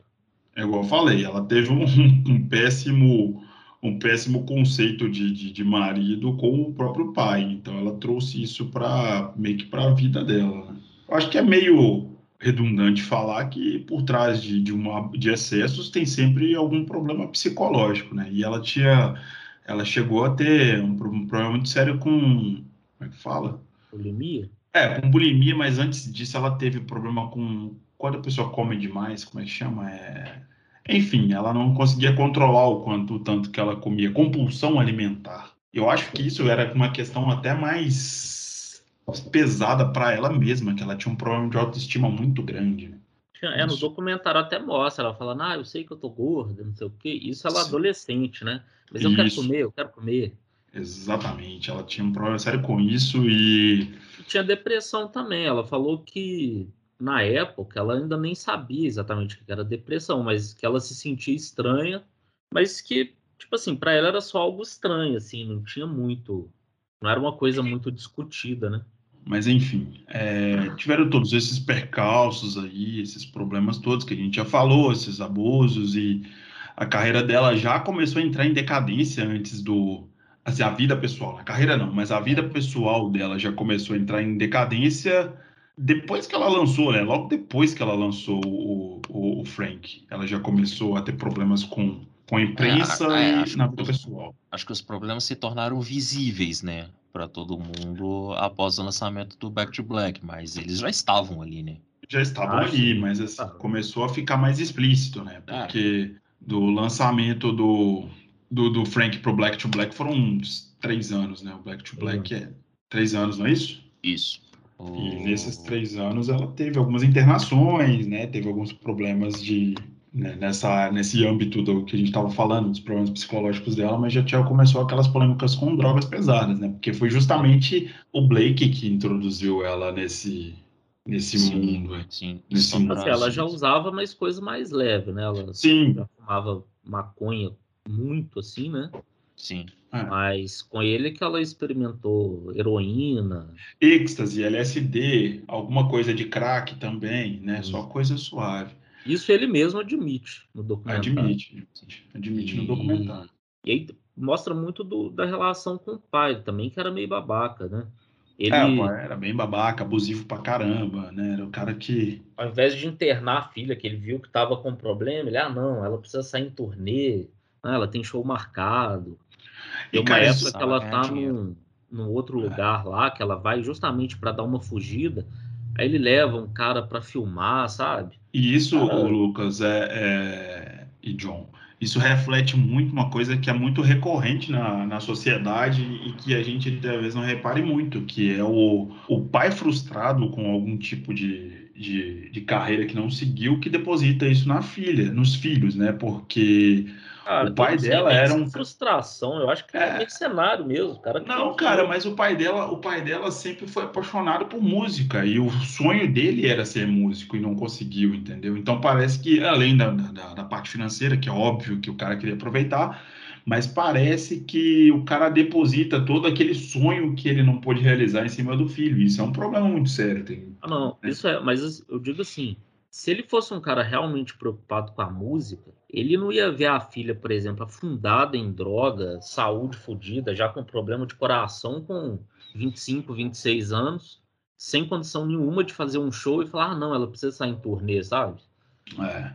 É igual eu falei, ela teve um, [LAUGHS] um péssimo um péssimo conceito de, de, de, marido com o próprio pai. Então ela trouxe isso para meio que para a vida dela. Né? Eu acho que é meio redundante falar que por trás de, de, uma, de excessos tem sempre algum problema psicológico, né? E ela tinha, ela chegou a ter um, um problema muito sério com, como é que fala? Bulimia? É, com bulimia, mas antes disso ela teve problema com quando a pessoa come demais, como é que chama? É... Enfim, ela não conseguia controlar o quanto, o tanto que ela comia, compulsão alimentar. Eu acho que isso era uma questão até mais pesada para ela mesma, que ela tinha um problema de autoestima muito grande. É, no documentário até mostra, ela falando, ah, eu sei que eu tô gorda, não sei o quê. Isso ela é adolescente, né? Mas eu isso. quero comer, eu quero comer. Exatamente, ela tinha um problema sério com isso e... e... Tinha depressão também, ela falou que na época ela ainda nem sabia exatamente o que era depressão, mas que ela se sentia estranha, mas que, tipo assim, para ela era só algo estranho, assim, não tinha muito, não era uma coisa muito discutida, né? Mas enfim, é, tiveram todos esses percalços aí, esses problemas todos que a gente já falou, esses abusos, e a carreira dela já começou a entrar em decadência antes do. Assim, a vida pessoal, a carreira não, mas a vida pessoal dela já começou a entrar em decadência depois que ela lançou, né? Logo depois que ela lançou o, o, o Frank, ela já começou a ter problemas com, com a imprensa é, é, e na vida pessoal. Acho que os problemas se tornaram visíveis, né? para todo mundo após o lançamento do Back to Black, mas eles já estavam ali, né? Já estavam ali, mas assim, começou a ficar mais explícito, né? É. Porque é. do lançamento do, do, do, Frank pro Black to Black foram uns três anos, né? O Black to Black uhum. é três anos, não é isso? Isso. E nesses três anos ela teve algumas internações, né? Teve alguns problemas de né, nessa, nesse âmbito do que a gente estava falando, dos problemas psicológicos dela, mas já tinha começou aquelas polêmicas com drogas pesadas, né? Porque foi justamente o Blake que introduziu ela nesse, nesse sim, mundo. Sim, nesse mundo. Assim, ela já usava mais coisa mais leve, né? Ela sim. já fumava maconha muito assim, né? Sim. É. Mas com ele que ela experimentou heroína. êxtase, LSD, alguma coisa de crack também, né? Só coisa suave. Isso ele mesmo admite no documentário. Admite, admite no documentário. E aí mostra muito do, da relação com o pai também, que era meio babaca, né? Ele... É, pai era bem babaca, abusivo pra caramba, né? Era o cara que. Ao invés de internar a filha, que ele viu que tava com problema, ele, ah, não, ela precisa sair em turnê, ah, ela tem show marcado. Tem uma época que ela tá num, num outro é. lugar lá, que ela vai justamente para dar uma fugida. Aí ele leva um cara para filmar, sabe? E isso, Lucas, é, é, e John, isso reflete muito uma coisa que é muito recorrente na, na sociedade e que a gente talvez não repare muito, que é o, o pai frustrado com algum tipo de, de, de carreira que não seguiu, que deposita isso na filha, nos filhos, né? Porque Cara, o pai dela era um frustração, eu acho que é, mercenário mesmo, cara. Não, cara, mas o pai dela, o pai dela sempre foi apaixonado por música e o sonho dele era ser músico e não conseguiu, entendeu? Então parece que além da, da, da parte financeira, que é óbvio que o cara queria aproveitar, mas parece que o cara deposita todo aquele sonho que ele não pôde realizar em cima do filho. Isso é um problema muito sério. Tem, ah, não, né? isso é, mas eu digo assim, se ele fosse um cara realmente preocupado com a música, ele não ia ver a filha, por exemplo, afundada em droga, saúde fodida, já com problema de coração com 25, 26 anos, sem condição nenhuma de fazer um show e falar, ah, não, ela precisa sair em turnê, sabe? É.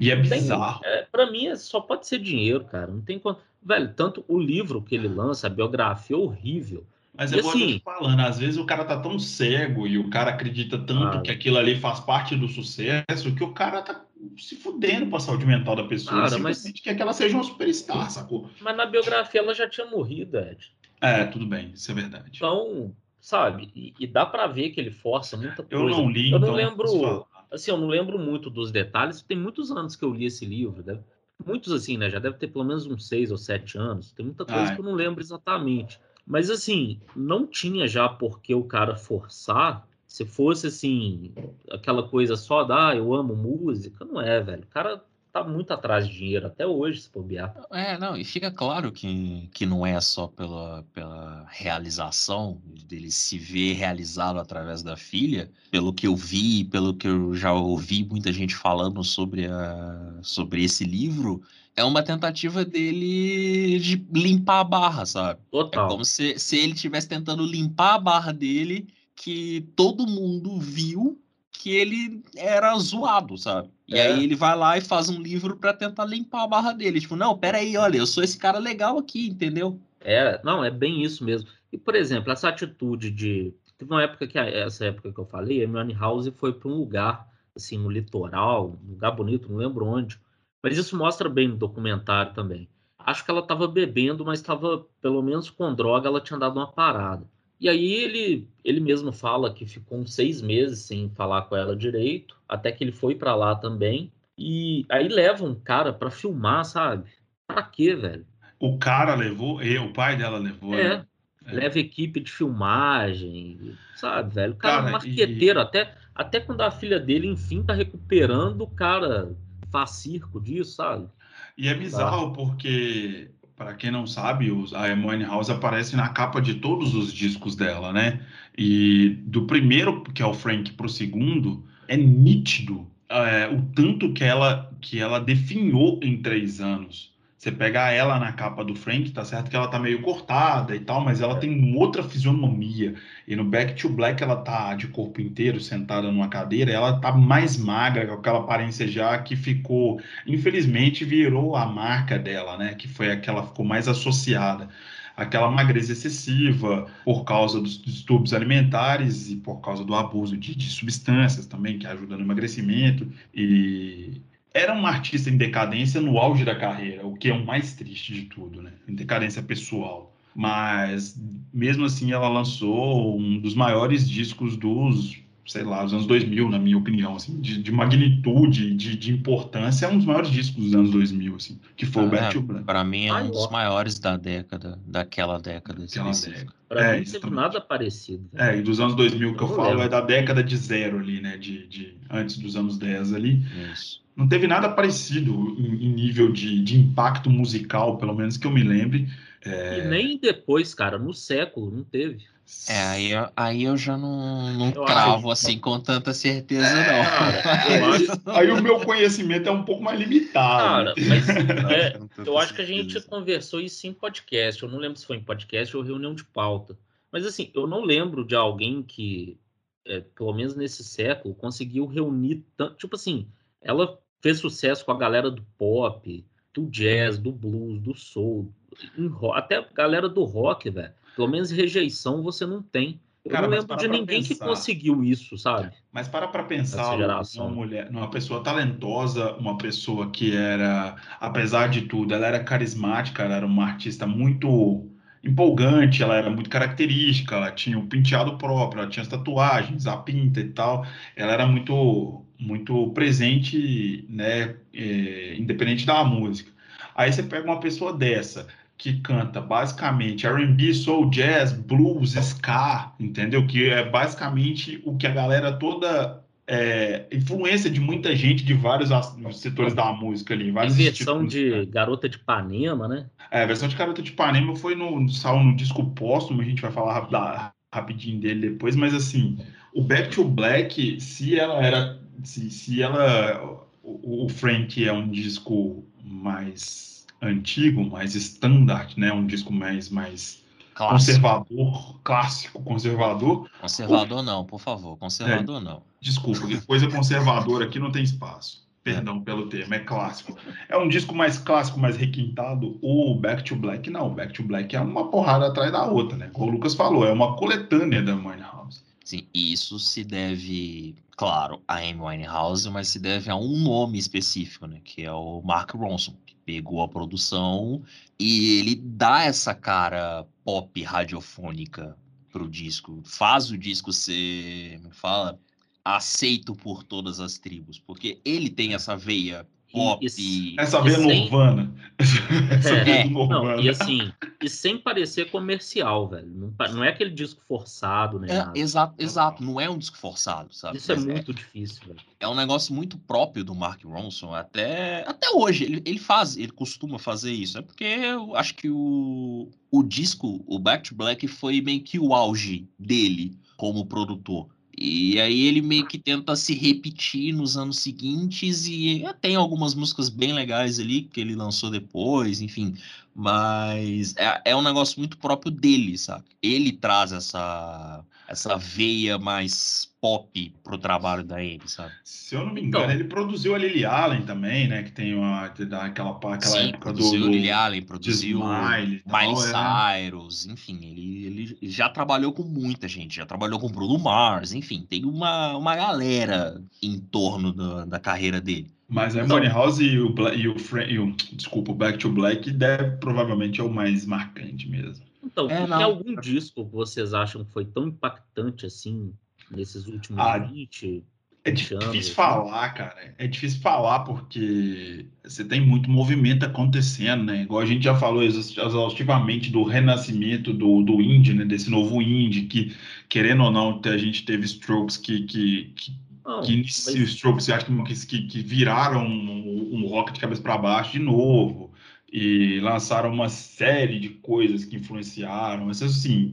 E é bizarro. É, para mim, é, só pode ser dinheiro, cara. Não tem como. Velho, tanto o livro que ele lança, a biografia, é horrível. Mas é assim, te falando, às vezes o cara tá tão cego e o cara acredita tanto ah, que aquilo ali faz parte do sucesso que o cara tá se fudendo pra saúde mental da pessoa. Cara, simplesmente mas... quer que ela seja uma superstar, sacou? Mas na biografia ela já tinha morrido, Ed. É, tudo bem, isso é verdade. Então, sabe, e, e dá para ver que ele força muita coisa. Eu não li, Eu não então, lembro, assim, eu não lembro muito dos detalhes, tem muitos anos que eu li esse livro, deve, muitos assim, né, já deve ter pelo menos uns seis ou sete anos, tem muita coisa ah, que eu não lembro exatamente. Mas assim, não tinha já por que o cara forçar. Se fosse assim, aquela coisa só da ah, eu amo música, não é, velho. O cara tá muito atrás de dinheiro até hoje, se bobear. É, não, e fica claro que, que não é só pela, pela realização, dele se ver realizado através da filha, pelo que eu vi, pelo que eu já ouvi muita gente falando sobre, a, sobre esse livro, é uma tentativa dele de limpar a barra, sabe? É Total. É como se, se ele estivesse tentando limpar a barra dele, que todo mundo viu que ele era zoado, sabe? E é. aí ele vai lá e faz um livro para tentar limpar a barra dele. Tipo, não, peraí, olha, eu sou esse cara legal aqui, entendeu? É, não, é bem isso mesmo. E, por exemplo, essa atitude de. Teve uma época que, essa época que eu falei, a Hermione House foi para um lugar, assim, no litoral, um lugar bonito, não lembro onde mas isso mostra bem no documentário também. Acho que ela estava bebendo, mas estava, pelo menos com droga, ela tinha dado uma parada. E aí ele, ele mesmo fala que ficou uns seis meses sem falar com ela direito, até que ele foi para lá também. E aí leva um cara para filmar, sabe? Pra quê, velho? O cara levou, e o pai dela levou, é, né? É. Leva equipe de filmagem, sabe, velho? O cara, cara é um marqueteiro, e... até, até quando a filha dele, enfim, tá recuperando, o cara faz circo disso, sabe? E é bizarro porque, para quem não sabe, a Hermione House aparece na capa de todos os discos dela, né? E do primeiro, que é o Frank, pro segundo, é nítido é, o tanto que ela, que ela definhou em três anos. Você pega ela na capa do Frank, tá certo que ela tá meio cortada e tal, mas ela tem outra fisionomia. E no Back to Black ela tá de corpo inteiro, sentada numa cadeira, ela tá mais magra, com aquela aparência já que ficou, infelizmente, virou a marca dela, né? Que foi aquela ficou mais associada aquela magreza excessiva por causa dos distúrbios alimentares e por causa do abuso de, de substâncias também, que ajuda no emagrecimento. E era uma artista em decadência no auge da carreira, o que é o mais triste de tudo, né? Em decadência pessoal. Mas, mesmo assim, ela lançou um dos maiores discos dos, sei lá, dos anos 2000, na minha opinião, assim, de, de magnitude, de, de, importância, é um dos maiores discos dos anos 2000, assim, que foi ah, o Black. Para mim, é um dos maiores da década, daquela década. Daquela década. Pra é, mim, não nada parecido. Né? É, e dos anos 2000 que eu, eu falo lembro. é da década de zero ali, né, de, de antes dos anos 10 ali. Isso não teve nada parecido em, em nível de, de, impacto musical, pelo menos que eu me lembre. É... E nem depois, cara, no século, não teve. É, aí, eu, aí eu já não, não cravo assim com tanta certeza, é, não. Cara, [LAUGHS] acho... aí o meu conhecimento é um pouco mais limitado. Cara, mas [LAUGHS] é, eu acho que a gente conversou isso em podcast. Eu não lembro se foi em podcast ou reunião de pauta. Mas assim, eu não lembro de alguém que, é, pelo menos nesse século, conseguiu reunir tanto. Tipo assim, ela fez sucesso com a galera do pop, do jazz, do blues, do soul, até a galera do rock, velho. Pelo menos rejeição você não tem. Eu Cara, não lembro de ninguém pensar. que conseguiu isso, sabe? Mas para para pensar numa mulher, numa pessoa talentosa, uma pessoa que era, apesar de tudo, ela era carismática, ela era uma artista muito empolgante, ela era muito característica, ela tinha o um penteado próprio, ela tinha as tatuagens, a pinta e tal. Ela era muito muito presente, né, é, independente da música. Aí você pega uma pessoa dessa que canta basicamente R&B, soul, jazz, blues, ska, entendeu? Que é basicamente o que a galera toda é, influência de muita gente de vários setores da música ali. Vários versão de Garota de Ipanema, né? É, a versão de Garota de Ipanema foi no, saiu no disco póstumo, a gente vai falar rapidinho dele depois, mas assim, o Back to Black, se ela era se, se ela. O, o Frank é um disco mais antigo, mais standard, né? Um disco mais. mais conservador, clássico conservador. Conservador não, por favor, conservador é, não. Desculpa, coisa conservadora aqui não tem espaço. Perdão pelo termo, é clássico. É um disco mais clássico, mais requintado. O Back to Black, não. O Back to Black é uma porrada atrás da outra, né? Como o Lucas falou, é uma coletânea da Winehouse. Sim, isso se deve, claro, a Amy Winehouse, mas se deve a um nome específico, né? Que é o Mark Ronson, que pegou a produção e ele dá essa cara pop radiofônica pro disco. Faz o disco ser, me fala, aceito por todas as tribos, porque ele tem essa veia pop. E, essa veia sem... Nirvana. essa [LAUGHS] é, veia Não, e assim, e sem parecer comercial, velho. Não, não é aquele disco forçado, né? É, exato, exato. Não é um disco forçado, sabe? Isso é Mas é muito é, difícil, velho. É um negócio muito próprio do Mark Ronson, até, até hoje. Ele, ele faz, ele costuma fazer isso. É porque eu acho que o, o disco, o Back to Black, foi meio que o auge dele como produtor e aí ele meio que tenta se repetir nos anos seguintes e tem algumas músicas bem legais ali que ele lançou depois, enfim. Mas é, é um negócio muito próprio dele, sabe? Ele traz essa, essa veia mais pop pro trabalho da Amy, sabe? Se eu não me engano, então, ele produziu a Lily Allen também, né? Que tem uma, aquela, aquela sim, época do. Produziu Lily Allen, produziu Miley é. Cyrus, enfim, ele, ele já trabalhou com muita gente, já trabalhou com Bruno Mars, enfim, tem uma, uma galera em torno da, da carreira dele. Mas a Money House e o, e o, e o, desculpa, o Back to Black deve provavelmente é o mais marcante mesmo. Então, é, tem algum disco que vocês acham que foi tão impactante assim nesses últimos ah, 20? É difícil anos, assim? falar, cara. É difícil falar porque você tem muito movimento acontecendo, né? Igual a gente já falou exaustivamente do renascimento do, do indie, né? Desse novo indie que, querendo ou não, a gente teve strokes que, que, que não, que mas... Strokes acho que, que viraram um, um rock de cabeça para baixo de novo e lançaram uma série de coisas que influenciaram. Mas assim,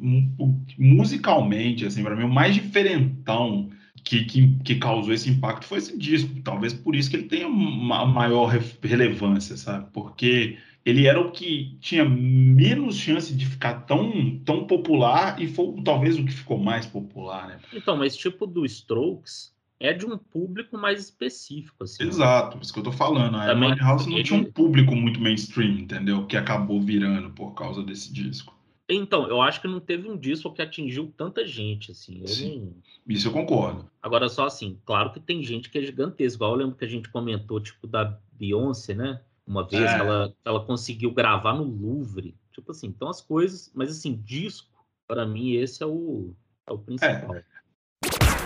musicalmente, assim, para mim o mais diferentão que, que, que, causou esse impacto foi esse disco. Talvez por isso que ele tenha uma maior relevância, sabe? Porque ele era o que tinha menos chance de ficar tão, tão popular e foi talvez o que ficou mais popular, né? Então, mas tipo do Strokes, é de um público mais específico. Assim, né? Exato, isso que eu tô falando. A Também, House não ele... tinha um público muito mainstream, entendeu? Que acabou virando por causa desse disco. Então, eu acho que não teve um disco que atingiu tanta gente, assim. Sim, não... Isso eu concordo. Agora, só assim, claro que tem gente que é gigantesca. Eu lembro que a gente comentou, tipo, da Beyoncé, né? Uma vez é. ela, ela conseguiu gravar no Louvre. Tipo assim, então as coisas... Mas, assim, disco, para mim, esse é o, é o principal. É.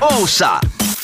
Ouça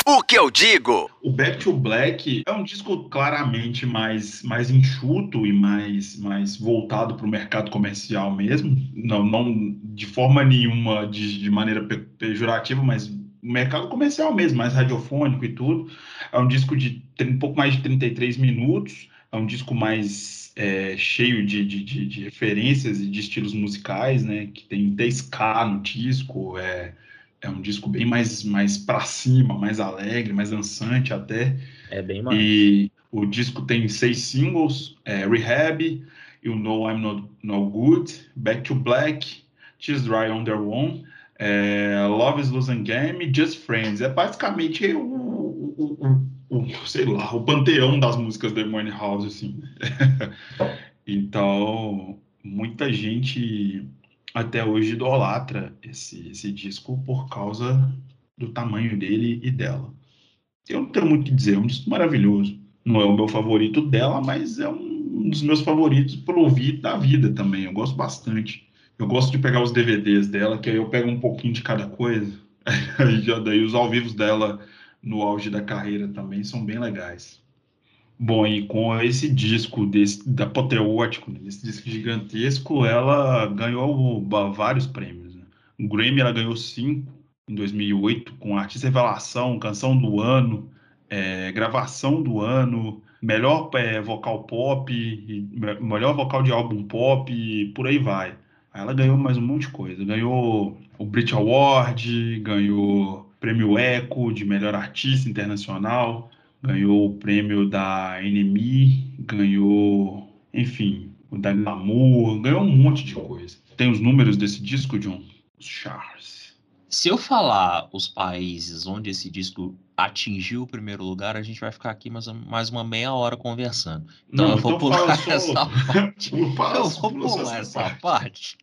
o que eu digo. O Back to Black é um disco claramente mais, mais enxuto e mais, mais voltado para o mercado comercial mesmo. Não, não de forma nenhuma de, de maneira pejorativa, mas mercado comercial mesmo, mais radiofônico e tudo. É um disco de um pouco mais de 33 minutos. É um disco mais é, cheio de, de, de, de, referências e de estilos musicais, né? Que tem até ska no disco, é, é um disco bem mais, mais para cima, mais alegre, mais dançante até. É bem mais. E o disco tem seis singles: é, Rehab, You Know I'm Not No Good, Back to Black, Tears Dry on Their Own, é, Love is Losing Game, Just Friends. É basicamente o, o, o, o, sei lá, o panteão das músicas da Money House, assim. [LAUGHS] então, muita gente até hoje idolatra esse, esse disco por causa do tamanho dele e dela. Eu não tenho muito o que dizer, é um disco maravilhoso. Não é o meu favorito dela, mas é um dos meus favoritos para ouvir da vida também. Eu gosto bastante. Eu gosto de pegar os DVDs dela, que aí eu pego um pouquinho de cada coisa. [LAUGHS] Daí os ao vivos dela no auge da carreira também são bem legais. Bom, e com esse disco desse, da né, esse disco gigantesco, ela ganhou vários prêmios. Né? O Grammy ela ganhou cinco em 2008, com Artista Revelação, Canção do Ano, é, Gravação do Ano, Melhor é, Vocal Pop, Melhor Vocal de Álbum Pop, e por aí vai. Aí ela ganhou mais um monte de coisa. Ganhou o Brit Award, ganhou Prêmio Eco de Melhor Artista Internacional, ganhou o prêmio da NME, ganhou, enfim, o da Glamour, ganhou um monte de coisa. Tem os números desse disco, John? Os Charles. Se eu falar os países onde esse disco atingiu o primeiro lugar, a gente vai ficar aqui mais, mais uma meia hora conversando. Então Não, eu vou então pular só- essa parte. [LAUGHS] Fala- eu vou pular essa parte.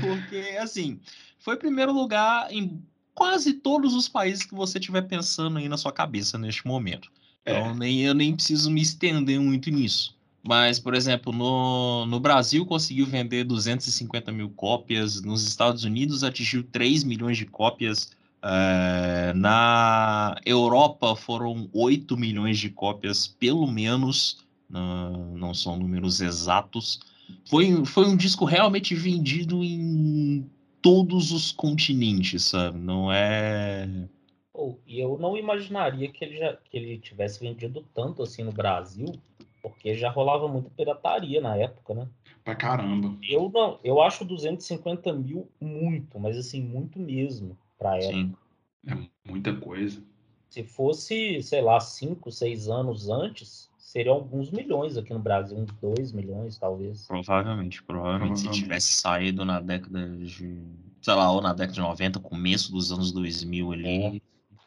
Porque, assim, foi primeiro lugar em quase todos os países que você estiver pensando aí na sua cabeça neste momento. Então, É. nem, eu nem preciso me estender muito nisso. Mas, por exemplo, no, no Brasil conseguiu vender 250 mil cópias, nos Estados Unidos atingiu 3 milhões de cópias, eh, na Europa foram 8 milhões de cópias, pelo menos, não, não são números exatos. Foi, foi um disco realmente vendido em todos os continentes, sabe? Não é. Pô, e eu não imaginaria que ele, já, que ele tivesse vendido tanto assim no Brasil, porque já rolava muita pirataria na época, né? Pra caramba. Eu não, eu acho 250 mil muito, mas assim, muito mesmo pra época. Sim. É muita coisa. Se fosse, sei lá, 5, 6 anos antes, seriam alguns milhões aqui no Brasil, uns 2 milhões, talvez. Provavelmente, provavelmente, se Provavelmente. tivesse saído na década de, sei lá, ou na década de 90, começo dos anos 2000 ali,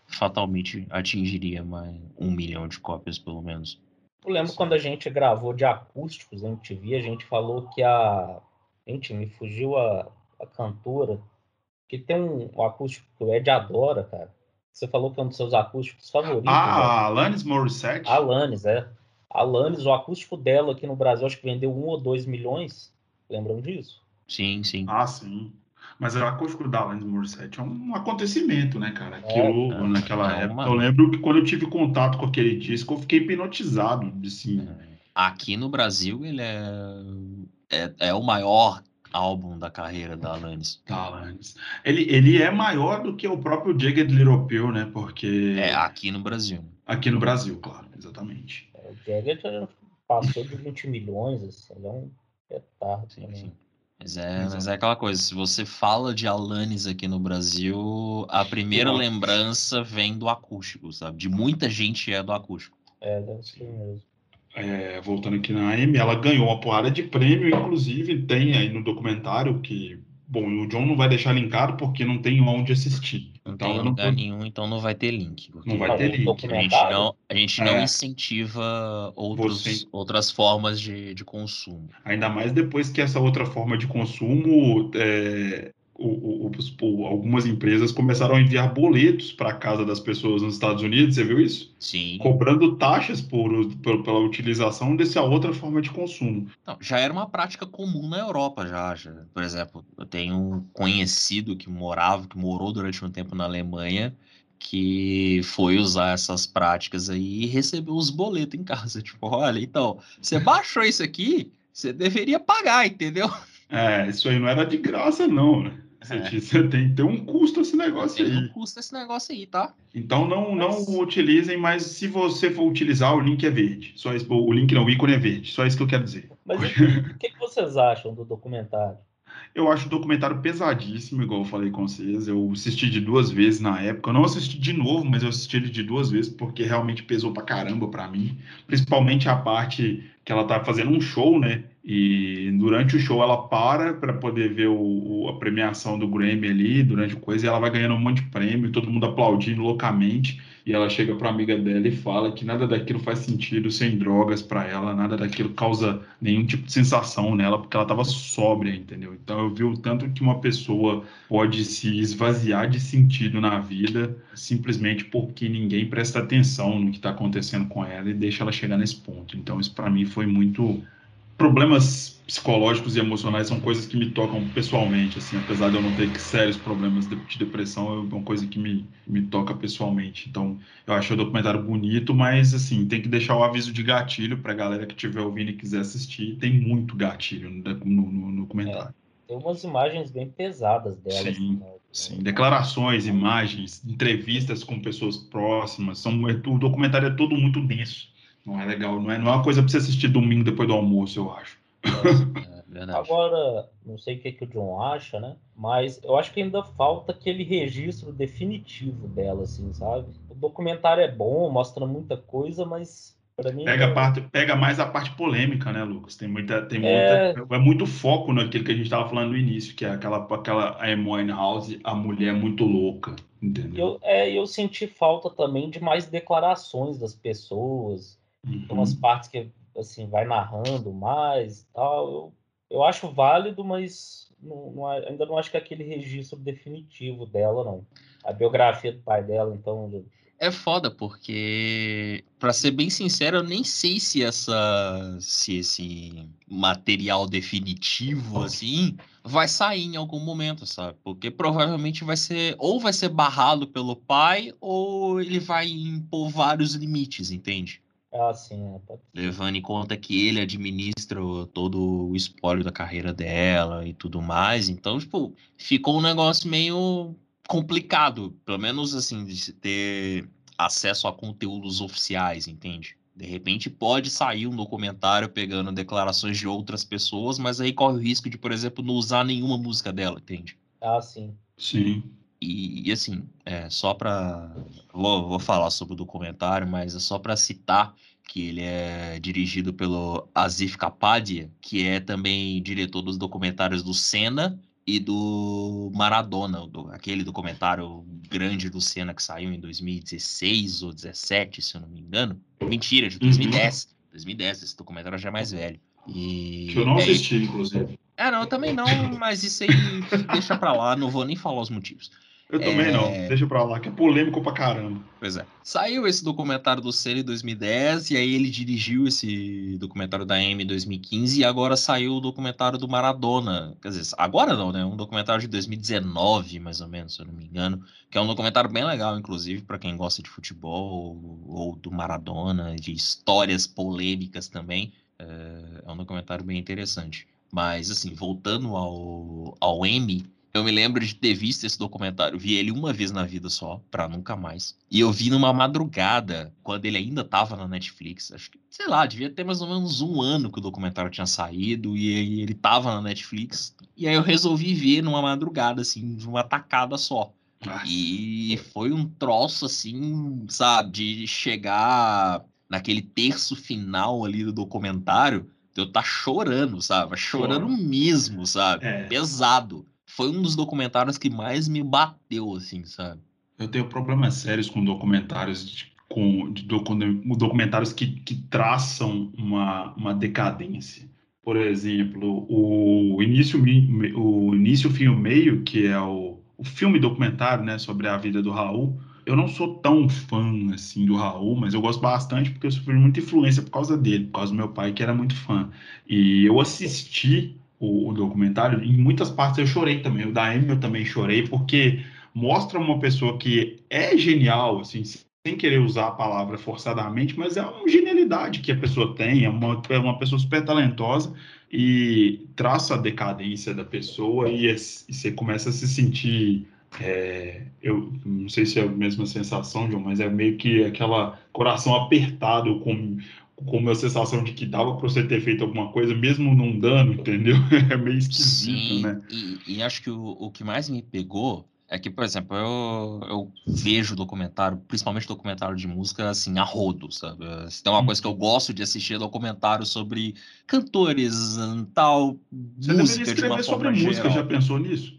fatalmente atingiria mais um milhão de cópias, pelo menos. Eu lembro quando a gente gravou de acústicos na MTV, a gente falou que a. Gente, me fugiu a, a cantora, que tem um, um acústico que o Ed adora, cara. Você falou que é um dos seus acústicos favoritos. né? Ah, Alanis Morissette? Alanis, é. Alanis, o acústico dela aqui no Brasil, acho que vendeu um ou dois milhões. Lembram disso? Sim, sim. Ah, sim. Mas o acústico da Alanis Morissette é um acontecimento, né, cara? Aquilo, É, naquela é época. uma- Eu lembro que quando eu tive contato com aquele disco, eu fiquei hipnotizado, assim. Aqui no Brasil, ele é, é, é o maior álbum da carreira da Alanis. Da Alanis. Ele, ele é maior do que o próprio Jagged Little Pill, né? Porque... É, aqui no Brasil. Aqui no Brasil, claro, exatamente. É, O Jagger já passou de 20 milhões, assim, ele é um petardo Sim, também. sim. Mas é, Exato. mas é aquela coisa, se você fala de Alanis aqui no Brasil, a primeira Nossa. lembrança vem do acústico, sabe? De muita gente é do acústico. É, deve ser mesmo. É, voltando aqui na Amy, ela ganhou uma porrada de prêmio, inclusive tem aí no documentário que, bom, o John não vai deixar linkado porque não tem onde assistir. Não Então tem não lugar tô- nenhum, então não vai ter link. Não vai Não, ter link. A gente não, a gente não É. incentiva outros, Você- outras formas de, de consumo. Ainda mais depois que essa outra forma de consumo, é, o- o- algumas empresas começaram a enviar boletos para casa das pessoas nos Estados Unidos, você viu isso? Sim. Cobrando taxas por, por- pela utilização dessa outra forma de consumo. Não, já era uma prática comum na Europa, já, já. Por exemplo, eu tenho um conhecido que morava, que morou durante um tempo na Alemanha, que foi usar essas práticas aí e recebeu os boletos em casa. [LAUGHS] Tipo, olha, então, você baixou isso aqui, você deveria pagar, entendeu? É, isso aí não era de graça, não, né? Você, É. tem que ter um custo esse negócio Tem aí. um custo esse negócio aí, tá? Então não, não Mas- utilizem, mas se você for utilizar, o link é verde. Só isso, o link não, o ícone é verde. Só isso que eu quero dizer. Mas [LAUGHS] o que, que vocês acham do documentário? Eu acho o documentário pesadíssimo, igual eu falei com vocês. Eu assisti de duas vezes na época. Eu não assisti de novo, mas eu assisti ele de duas vezes porque realmente pesou pra caramba pra mim. Principalmente a parte que ela tá fazendo um show, né? E durante o show ela para para poder ver o, o- a premiação do Grammy ali, durante o coisa, e ela vai ganhando um monte de prêmio, todo mundo aplaudindo loucamente. E ela chega pra amiga dela e fala que nada daquilo faz sentido sem drogas pra ela, nada daquilo causa nenhum tipo de sensação nela, porque ela estava sóbria, entendeu? Então eu vi o tanto que uma pessoa pode se esvaziar de sentido na vida simplesmente porque ninguém presta atenção no que está acontecendo com ela e deixa ela chegar nesse ponto. Então isso para mim foi muito problemas psicológicos e emocionais são coisas que me tocam pessoalmente, assim, apesar de eu não ter sérios problemas de, de depressão, é uma coisa que me, me toca pessoalmente. Então, eu achei o documentário bonito, mas, assim, tem que deixar o aviso de gatilho pra galera que estiver ouvindo e quiser assistir. Tem muito gatilho no, no, no- documentário. Tem umas imagens bem pesadas dela. Sim, né? Sim, declarações, imagens, entrevistas com pessoas próximas. São, é, o documentário é todo muito denso. Não é legal, não é, não é uma coisa pra você assistir domingo depois do almoço, eu acho. É verdade. Agora, não sei o que, que o John acha, né? Mas eu acho que ainda falta aquele registro definitivo dela, assim, sabe? O documentário é bom, mostra muita coisa, mas Pega, a parte, pega mais a parte polêmica, né, Lucas? Tem muita, tem é... muita, é muito foco naquilo que a gente estava falando no início, que é aquela, aquela Amy House, a mulher muito louca, entendeu? Eu, é, eu senti falta também de mais declarações das pessoas, uhum. umas partes que assim vai narrando mais, tal. Eu, eu acho válido, mas não, não, ainda não acho que é aquele registro definitivo dela, não. A biografia do pai dela, então é foda, porque, para ser bem sincero, eu nem sei se essa se esse material definitivo, assim, vai sair em algum momento, sabe? Porque provavelmente vai ser, ou vai ser barrado pelo pai, ou ele vai impor vários limites, entende? Ah, sim. É, Levando em conta que ele administra todo o espólio da carreira dela e tudo mais. Então, tipo, ficou um negócio meio complicado, pelo menos assim, de ter acesso a conteúdos oficiais, entende? De repente pode sair um documentário pegando declarações de outras pessoas, mas aí corre o risco de, por exemplo, não usar nenhuma música dela, entende? Ah, sim. Sim. E, e assim, é, só para vou, vou falar sobre o documentário, mas é só para citar que ele é dirigido pelo Asif Kapadia, que é também diretor dos documentários do Senna e do Maradona, do, aquele documentário grande do Senna que saiu em 2016 ou 2017, se eu não me engano. Mentira, de 2010. Uhum. 2010, esse documentário já é mais velho. E, que eu não é, assisti, inclusive. É, não, eu também não, mas isso aí deixa pra lá, não vou nem falar os motivos. Eu também é... não, deixa pra lá, que é polêmico pra caramba. Pois é. Saiu esse documentário do Senna em 2010, e aí ele dirigiu esse documentário da M em 2015, e agora saiu o documentário do Maradona. Quer dizer, agora não, né? Um documentário de 2019, mais ou menos, se eu não me engano. Que é um documentário bem legal, inclusive, para quem gosta de futebol ou, do Maradona, de histórias polêmicas também. É, é um documentário bem interessante. Mas, assim, voltando ao, ao M eu me lembro de ter visto esse documentário. Vi ele uma vez na vida só, pra nunca mais. E eu vi numa madrugada, quando ele ainda tava na Netflix. Acho que, sei lá, devia ter mais ou menos um ano que o documentário tinha saído e ele tava na Netflix. E aí eu resolvi ver numa madrugada, assim, de uma tacada só. E foi um troço, assim, sabe, de chegar naquele terço final ali do documentário, eu tá chorando, sabe? Chorando mesmo, sabe? É. Pesado foi um dos documentários que mais me bateu, assim, sabe? Eu tenho problemas sérios com documentários de, com de, documentários que, que traçam uma, uma decadência. Por exemplo, o início, o início, fim e meio, que é o, o filme documentário, né, sobre a vida do Raul. Eu não sou tão fã assim do Raul, mas eu gosto bastante porque eu sofri muita influência por causa dele, por causa do meu pai que era muito fã. E eu assisti o, o, documentário, em muitas partes eu chorei também. O da Amy eu também chorei, porque mostra uma pessoa que é genial, assim, sem querer usar a palavra forçadamente, mas é uma genialidade que a pessoa tem, é uma, é uma pessoa super talentosa e traça a decadência da pessoa e, e você começa a se sentir. É, eu não sei se é a mesma sensação, João, mas é meio que aquela coração apertado com com uma sensação de que dava para você ter feito alguma coisa, mesmo não dando, entendeu? [LAUGHS] É meio esquisito, Sim, né? E, e acho que o, o que mais me pegou é que, por exemplo, eu, eu vejo documentário, principalmente documentário de música, assim, a rodo, sabe? Se tem uma coisa que eu gosto de assistir é documentário sobre cantores, tal, Você música de uma forma sobre música, já pensou nisso?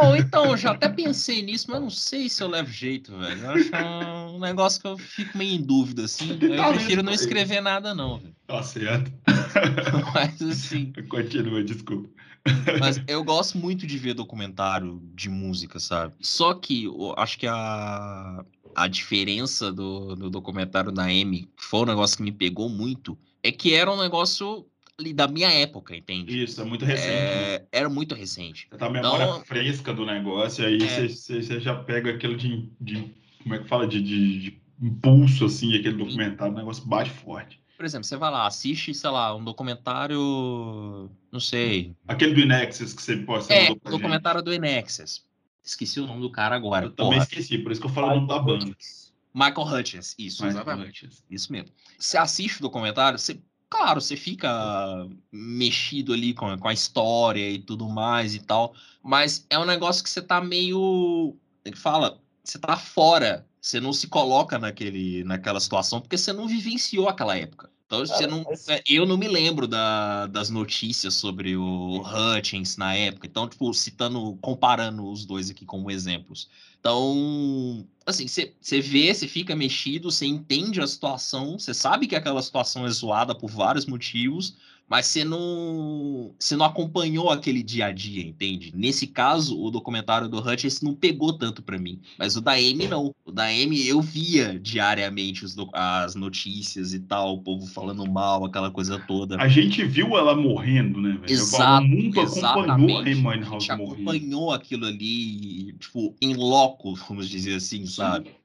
Oh, então, eu já até pensei nisso, mas não sei se eu levo jeito, velho. Eu acho um negócio que eu fico meio em dúvida, assim. Eu tá prefiro não escrever nada, não, velho. Tá certo. [LAUGHS] Mas assim. [LAUGHS] Continua, desculpa. Mas eu gosto muito de ver documentário de música, sabe? Só que eu acho que a, a diferença do, do documentário da Amy, que foi um negócio que me pegou muito, é que era um negócio da minha época, entende? Isso, é muito recente. É, né? Era muito recente. Você tá a memória então, fresca do negócio, aí é, você, já pega aquilo de, de, Como é que fala? De, de, de impulso, assim, aquele documentário, o negócio bate forte. Por exemplo, você vai lá, assiste, sei lá, um documentário. Não sei. Aquele do Inexus que você pode É, o documentário do Inexus. Esqueci o nome do cara agora. Eu porra. também esqueci, por isso que eu falo o nome da banda. Michael Hutchins, isso, Michael exatamente. Hutchins. Isso mesmo. Você assiste o documentário, você claro, você fica mexido ali com, com a história e tudo mais e tal, mas é um negócio que você tá meio. Ele fala, você tá fora você não se coloca naquele, naquela situação porque você não vivenciou aquela época. Então, você não, é, eu não me lembro da- das notícias sobre o Hutchins na época. Então, tipo, citando, comparando os dois aqui como exemplos. Então, assim, você vê, você fica mexido, você entende a situação, você sabe que aquela situação é zoada por vários motivos, mas você não, você não acompanhou aquele dia a dia, entende? Nesse caso, o documentário do Hutchins não pegou tanto pra mim, mas o da Amy não. O da Amy eu via diariamente os as notícias e tal, o povo falando mal, aquela coisa toda. A gente viu ela morrendo, né, velho? Exato, o mundo acompanhou a. Amy A Winehouse gente morrendo. acompanhou aquilo ali, tipo, em loco, vamos dizer assim, sabe? Sim.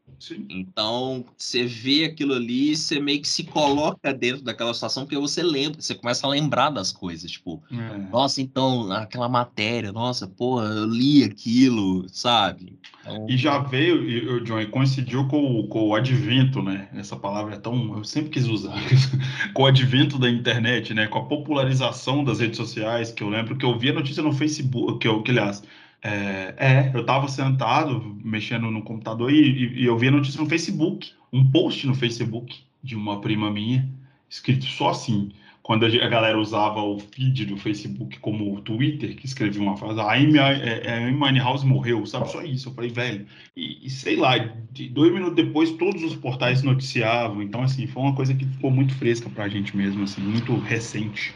Então, você vê aquilo ali, você meio que se coloca dentro daquela situação, porque você lembra, você começa a lembrar das coisas, tipo, É. nossa, então, aquela matéria, nossa, porra, eu li aquilo, sabe? Então, E já veio, e o John, e coincidiu com, o- com o advento, né? Essa palavra é tão. Eu sempre quis usar. [LAUGHS] com o advento da internet, né? Com a popularização das redes sociais, que eu lembro que eu vi a notícia no Facebook, que eu, que, aliás, é, é, eu tava sentado mexendo no computador e, e- e eu vi a notícia no Facebook, um post no Facebook de uma prima minha, escrito só assim. Quando a a galera usava o feed do Facebook como o Twitter, que escrevia uma frase, a Amy, é, é, a Amy Winehouse morreu, sabe? Só isso. Eu falei, velho, e, e sei lá, de dois minutos depois todos os portais noticiavam. Então, assim, foi uma coisa que ficou muito fresca pra gente mesmo, assim, muito recente.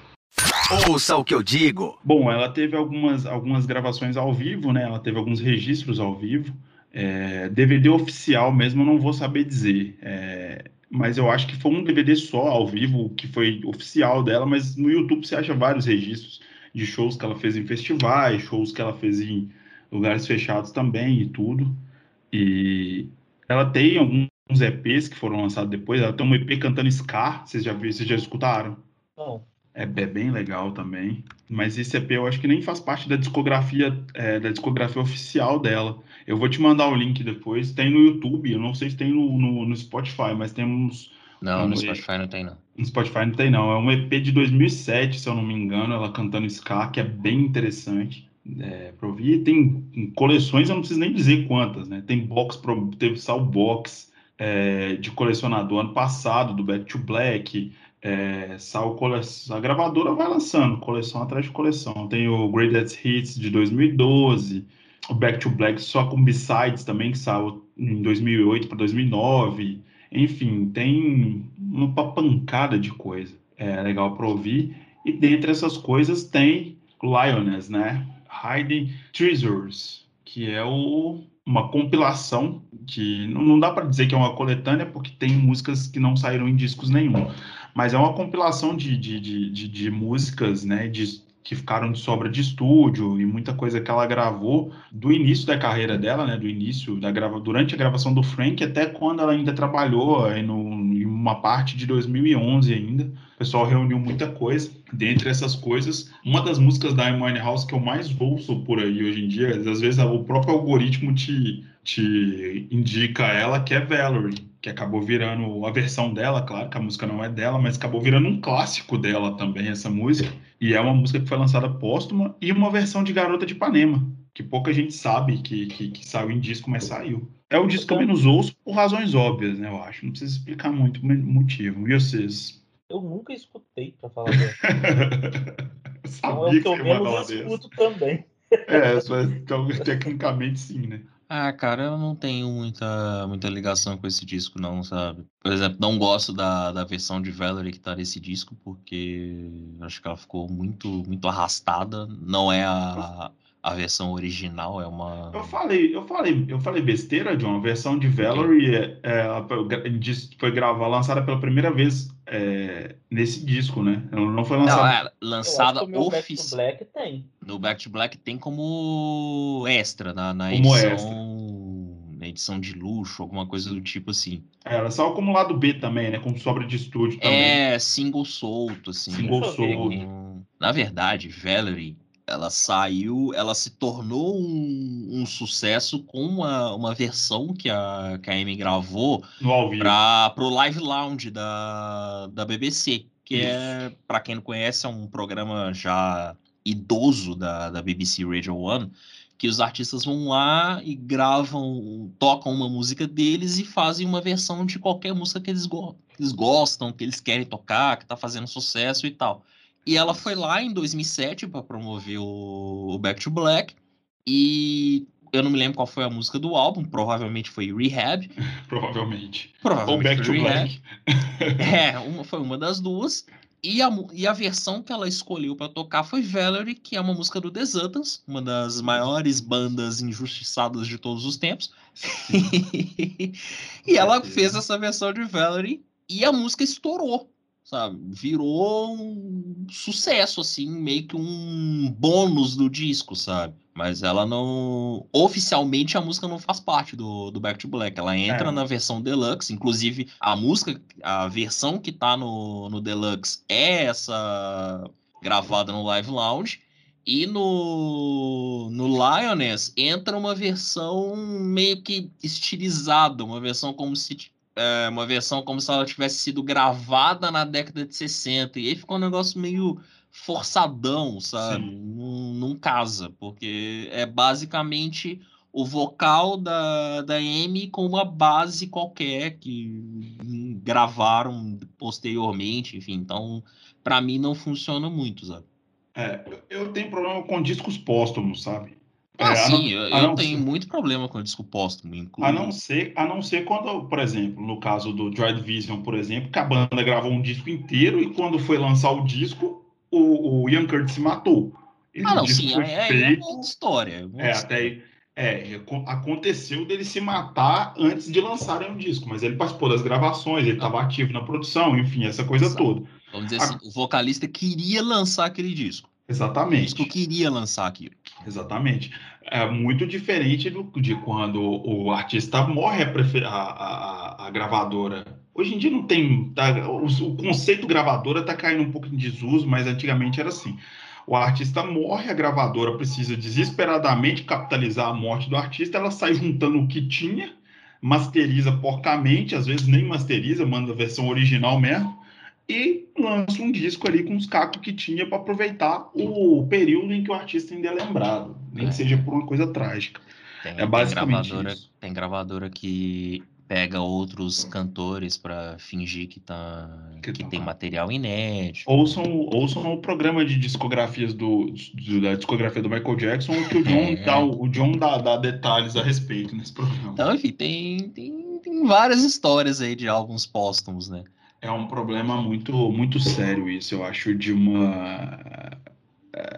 Ouça o que eu digo. Bom, ela teve algumas, algumas gravações ao vivo, né? Ela teve alguns registros ao vivo. É, DVD oficial mesmo, eu não vou saber dizer. É, mas eu acho que foi um DVD só ao vivo, que foi oficial dela, mas no YouTube você acha vários registros de shows que ela fez em festivais, shows que ela fez em lugares fechados também e tudo. E ela tem alguns EPs que foram lançados depois. Ela tem um EP cantando Scar, vocês já viram, vocês já escutaram? Não. É, é bem legal também. Mas esse EP eu acho que nem faz parte da discografia, é, da discografia oficial dela. Eu vou te mandar o link depois. Tem no YouTube, eu não sei se tem no, no, no Spotify, mas tem uns. não, no Vamos ver. Spotify não tem, não. No Spotify não tem, não. É um EP de 2007, se eu não me engano, ela cantando Ska, que é bem interessante. É, pra ouvir. Tem coleções, eu não preciso nem dizer quantas, né? Tem box, pro- teve Sal Box é, de colecionador ano passado, do Back to Black. É, sal cole... A gravadora vai lançando coleção atrás de coleção. Tem o Greatest Hits de 2012, o Back to Black só com B-Sides também, que saiu em 2008 para 2009. Enfim, tem uma pancada de coisa. É legal para ouvir. E dentre essas coisas tem Lioness, né? Hiding Treasures, que é o, uma compilação que não, não dá para dizer que é uma coletânea, porque tem músicas que não saíram em discos nenhum. Mas é uma compilação de, de, de, de, de músicas, né? De, que ficaram de sobra de estúdio e muita coisa que ela gravou do início da carreira dela, né? Do início da grava durante a gravação do Frank até quando ela ainda trabalhou aí no, em uma parte de 2011 ainda. O pessoal reuniu muita coisa. Dentre essas coisas, uma das músicas da Amy House que eu mais ouço por aí hoje em dia, às vezes o próprio algoritmo te, te indica ela, que é Valerie, que acabou virando a versão dela, claro que a música não é dela, mas acabou virando um clássico dela também, essa música. E é uma música que foi lançada póstuma e uma versão de Garota de Ipanema, que pouca gente sabe que, que, que saiu em disco, mas saiu. É o disco que eu menos ouço por razões óbvias, né? Eu acho. Não precisa explicar muito o motivo. E vocês? Eu nunca escutei, pra falar a verdade. [LAUGHS] Eu Então é sabia o que eu ia falar menos escuto também. É, só, então, tecnicamente sim, né? Ah, cara, eu não tenho muita, muita ligação com esse disco, não, sabe? Por exemplo, não gosto da, da versão de Valerie que tá nesse disco, porque acho que ela ficou muito, muito arrastada. Não é a, a versão original, é uma. Eu falei, eu falei, eu falei besteira, John. A versão de Valerie é, é, ela foi gravar, lançada pela primeira vez é, nesse disco, né? Ela não foi Não, lançada. é Eu acho lançada que o meu Back to oficial. Black tem. No Back to Black tem como extra na, na Como edição. Na edição de luxo, alguma coisa do tipo assim. É, Ela saiu como lado B também, né? Com sobra de estúdio também. É single solto, assim. Single solto. Na verdade, Valerie, ela saiu, ela se tornou um, um sucesso com uma, uma versão que a, que a Amy gravou para o Live Lounge da, da BBC, que é, para quem não conhece, é um programa já idoso da, da BBC Radio One, que os artistas vão lá e gravam, tocam uma música deles e fazem uma versão de qualquer música que eles, go que eles gostam, que eles querem tocar, que tá fazendo sucesso e tal. E ela foi lá em 2007 para promover o, Back to Black e eu não me lembro qual foi a música do álbum, provavelmente foi Rehab. Provavelmente. [LAUGHS] Provavelmente Ou Back to Rehab. Black. [LAUGHS] É, [LAUGHS] uma, foi uma das duas. E a, e a versão que ela escolheu para tocar foi Valerie, que é uma música do The Zutans, uma das maiores bandas injustiçadas de todos os tempos. e ela fez essa versão de Valerie e a música estourou, sabe? Virou um sucesso, assim, meio que um bônus do disco, sabe? Mas ela não. Oficialmente a música não faz parte do, do Back to Black. Ela entra É. na versão deluxe. Inclusive, a música, a versão que tá no, no deluxe é essa gravada no Live Lounge. E no, no Lioness entra uma versão meio que estilizada, uma versão como se é, uma versão como se ela tivesse sido gravada na década de 60. E aí ficou um negócio meio forçadão, sabe? Não, não casa, porque é basicamente o vocal da, da Amy com uma base qualquer que gravaram posteriormente, enfim. Então, pra mim não funciona muito, sabe? É, eu tenho problema com discos póstumos, sabe? Ah, É, a não- sim, eu, a eu não tenho ser- muito problema com disco póstumo, A inclusive. não ser, a não ser quando, por exemplo, no caso do Joy Division, por exemplo, que a banda gravou um disco inteiro e quando foi lançar o disco, o, o Ian Curtis se matou. E Ah, o não, sim, aí é, é feito- uma outra história. é É, até aí, é, acon- aconteceu dele se matar antes de lançarem o disco, mas ele participou das gravações, ele estava ativo na produção, enfim, essa coisa Exato. toda. Vamos dizer a- assim, o vocalista queria lançar aquele disco. O Exatamente. disco queria lançar aquilo. Exatamente. É muito diferente do, de quando o artista morre, a, a- a gravadora. Hoje em dia não tem. tá, o, o conceito gravadora está caindo um pouco em desuso, mas antigamente era assim. O artista morre, a gravadora precisa desesperadamente capitalizar a morte do artista, ela sai juntando o que tinha, masteriza porcamente, às vezes nem masteriza, manda a versão original mesmo, e lança um disco ali com os cacos que tinha para aproveitar o período em que o artista ainda é lembrado, nem É. que seja por uma coisa trágica. Tem, É tem basicamente gravadora, isso. tem gravadora que pega outros cantores pra fingir que, tá, Que que tá tem material inédito. Ouçam, ouçam o programa de discografias do, do- da discografia do Michael Jackson, que o John, É. dá, o John dá, dá detalhes a respeito nesse programa. Então, enfim, tem, tem, tem várias histórias aí de álbuns póstumos, né? É um problema muito, muito sério isso, eu acho, de uma.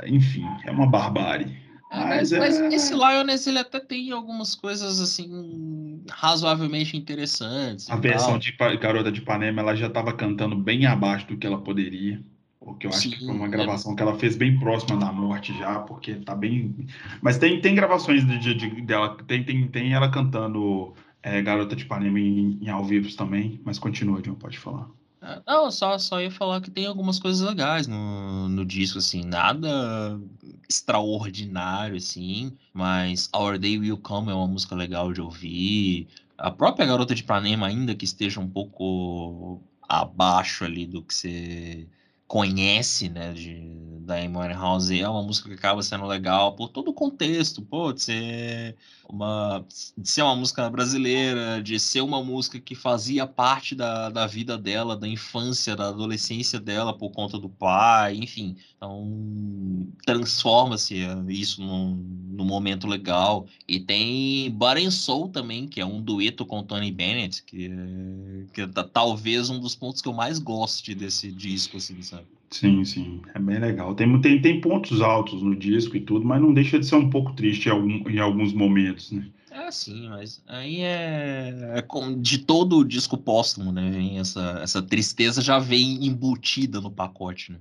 Enfim, é uma barbárie. É, mas, Mas é- esse Lioness, ele até tem algumas coisas, assim, razoavelmente interessantes. A versão de Garota de Ipanema, ela já estava cantando bem abaixo do que ela poderia. Porque eu acho que Sim, foi uma é. gravação que ela fez bem próxima da morte já, porque tá bem. Mas tem, tem gravações de, de- de- dela, tem, tem, tem ela cantando é, Garota de Ipanema em, em ao vivo também. Mas continua, John, pode falar. Ah, Não, só, só ia falar que tem algumas coisas legais no, no disco, assim, nada extraordinário, assim, mas Our Day Will Come é uma música legal de ouvir. A própria Garota de Ipanema, ainda que esteja um pouco abaixo ali do que você conhece, né, de, da Amy House, é uma música que acaba sendo legal por todo o contexto, pô, de ser uma, de ser uma música brasileira, de ser uma música que fazia parte da, da vida dela, da infância, da adolescência dela por conta do pai, enfim. Então, transforma-se eh, isso num, num momento legal. E tem and Soul também, que é um dueto com Tony Bennett, que é, que é ta- talvez um dos pontos que eu mais goste desse disco, assim, sabe? Sim, sim, é bem legal. Tem, tem, tem pontos altos no disco e tudo, mas não deixa de ser um pouco triste em, algum- em alguns momentos, né? É sim, mas aí é, é como de todo o disco póstumo, né? Vem essa, essa tristeza já vem embutida no pacote, né?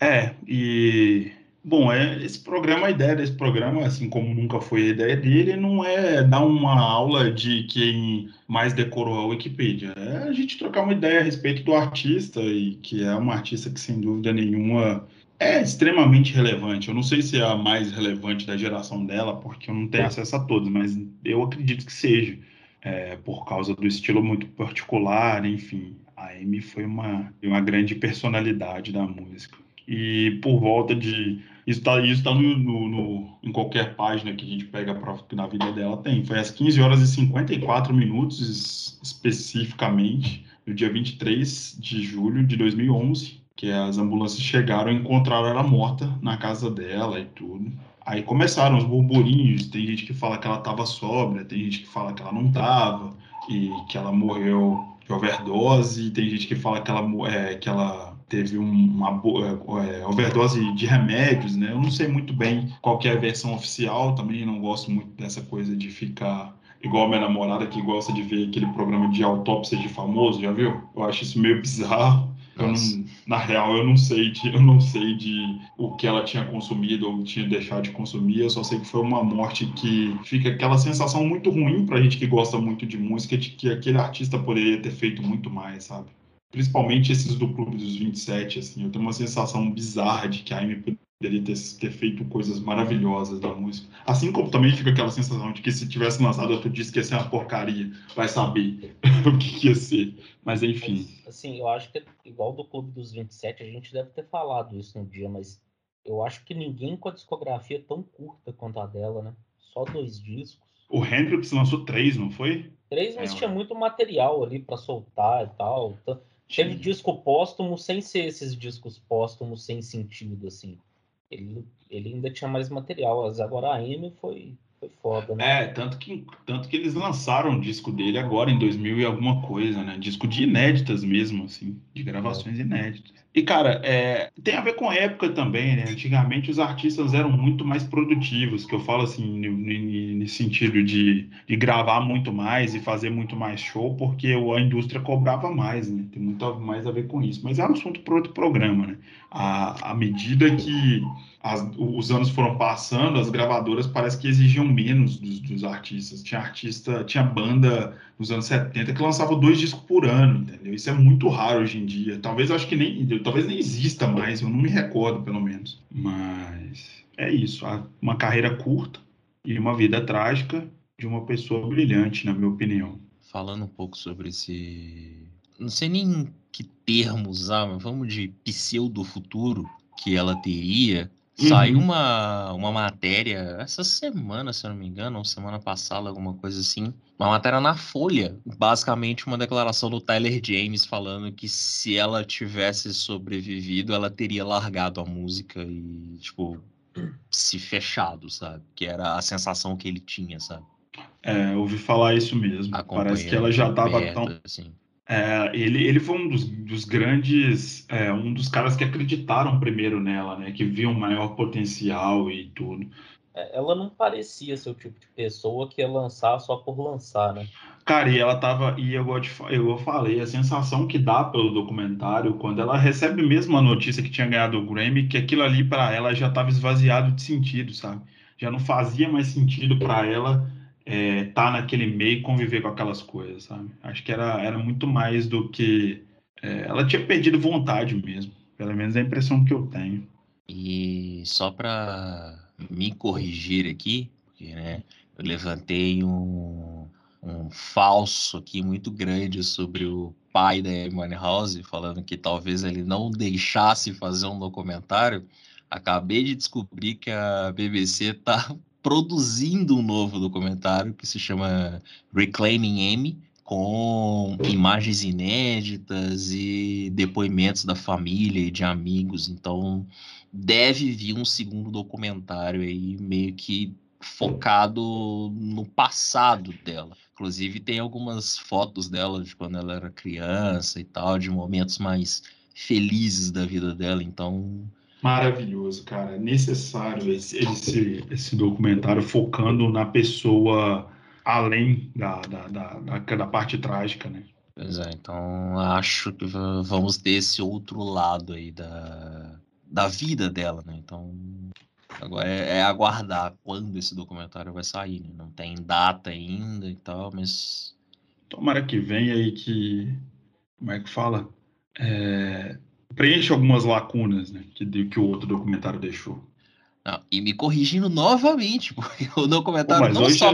É, e bom, é, esse programa, a ideia desse programa, assim como nunca foi a ideia dele, não é dar uma aula de quem mais decorou a Wikipedia, é a gente trocar uma ideia a respeito do artista, e que é uma artista que, sem dúvida nenhuma, é extremamente relevante. Eu não sei se é a mais relevante da geração dela, porque eu não tenho acesso a todos, mas eu acredito que seja, é, por causa do estilo muito particular, enfim. A Amy foi uma, uma grande personalidade da música. E por volta de. Isso está isso tá no, no, no- em qualquer página que a gente pega pra, na vida dela, tem. Foi às 15 horas e 54 minutos, es- especificamente, no dia 23 de julho de 2011, que as ambulâncias chegaram e encontraram ela morta na casa dela e tudo. Aí começaram os burburinhos, tem gente que fala que ela estava sóbria, tem gente que fala que ela não estava, e que ela morreu de overdose, tem gente que fala que ela, é, que ela teve um- uma é, é, overdose de remédios, né? Eu não sei muito bem qual que é a versão oficial, também não gosto muito dessa coisa de ficar igual a minha namorada que gosta de ver aquele programa de autópsia de famoso, já viu? Eu acho isso meio bizarro. Não, na real, eu não sei de, eu não sei de o que ela tinha consumido ou tinha deixado de consumir. Eu só sei que foi uma morte que fica aquela sensação muito ruim pra gente que gosta muito de música, de que aquele artista poderia ter feito muito mais, sabe? Principalmente esses do Clube dos 27, assim. Eu tenho uma sensação bizarra de que a Amy poderia ter, ter feito coisas maravilhosas da música. Assim como também fica aquela sensação de que se tivesse lançado outro disco ia ser uma porcaria. Vai saber [LAUGHS] o que, que ia ser. Mas enfim. Assim, eu acho que igual do Clube dos 27, a gente deve ter falado isso no dia, mas eu acho que ninguém com a discografia tão curta quanto a dela, né? Só dois discos. O Hendrix lançou três, não foi? Três, mas É, tinha muito material ali pra soltar e tal. Então, Teve disco póstumo sem ser esses discos póstumos sem sentido, assim. Ele, ele ainda tinha mais material, mas agora a Amy foi, foi foda, né? É, tanto que, tanto que eles lançaram o disco dele agora em 2000 e alguma coisa, né? Disco de inéditas mesmo, assim, de gravações inéditas. E, cara, é, tem a ver com a época também, né? Antigamente os artistas eram muito mais produtivos, que eu falo assim, no sentido de, de gravar muito mais e fazer muito mais show, porque a indústria cobrava mais, né? Tem muito mais a ver com isso. Mas é um assunto para outro programa, né? À, à medida que as- os anos foram passando, as gravadoras parece que exigiam menos dos, dos artistas. Tinha artista, tinha banda nos anos 70 que lançava dois discos por ano, entendeu? Isso é muito raro hoje em dia. Talvez acho que nem, talvez nem exista mais, eu não me recordo, pelo menos. Mas é isso, uma carreira curta e uma vida trágica de uma pessoa brilhante, na minha opinião. Falando um pouco sobre esse. Não sei nem que termo usar, mas vamos de pseudo-futuro que ela teria. Saiu Uhum. uma, uma matéria essa semana, se eu não me engano, ou semana passada, alguma coisa assim. Uma matéria na Folha. Basicamente, uma declaração do Tyler James falando que se ela tivesse sobrevivido, ela teria largado a música e, tipo, se fechado, sabe? Que era a sensação que ele tinha, sabe? É, ouvi falar isso mesmo. Parece que ela já Acompanhando tão. assim. É, ele, ele foi um dos, dos grandes, é, um dos caras que acreditaram primeiro nela, né? Que viam maior potencial e tudo. É, Ela não parecia ser o tipo de pessoa que ia lançar só por lançar, né? Cara, e ela tava, e eu, eu falei, a sensação que dá pelo documentário, quando ela recebe mesmo a notícia que tinha ganhado o Grammy, que aquilo ali pra ela já estava esvaziado de sentido, sabe? Já não fazia mais sentido pra ela estar naquele meio e conviver com aquelas coisas, sabe? Acho que era, era muito mais do que. é, ela tinha perdido vontade mesmo, pelo menos é a impressão que eu tenho. E só para me corrigir aqui, porque né, eu levantei um, um falso aqui muito grande sobre o pai da Amy House, falando que talvez ele não deixasse fazer um documentário. Acabei de descobrir que a BBC está produzindo um novo documentário que se chama Reclaiming Amy, com imagens inéditas e depoimentos da família e de amigos. Então, deve vir um segundo documentário aí, meio que focado no passado dela. Inclusive, tem algumas fotos dela de quando ela era criança e tal, de momentos mais felizes da vida dela. Então, Maravilhoso, cara. É necessário esse, esse, esse documentário focando na pessoa além da, da, da, da, parte trágica, né? Pois é, então acho que va- vamos ter esse outro lado aí da, da vida dela, né? Então agora é, é aguardar quando esse documentário vai sair, né? Não tem data ainda e tal, mas Tomara que venha aí que. Como é que fala? É, preencha algumas lacunas, né? Que, que o outro documentário deixou. não, e me corrigindo novamente, [LAUGHS] porque o Pô, documentário mas não hoje, só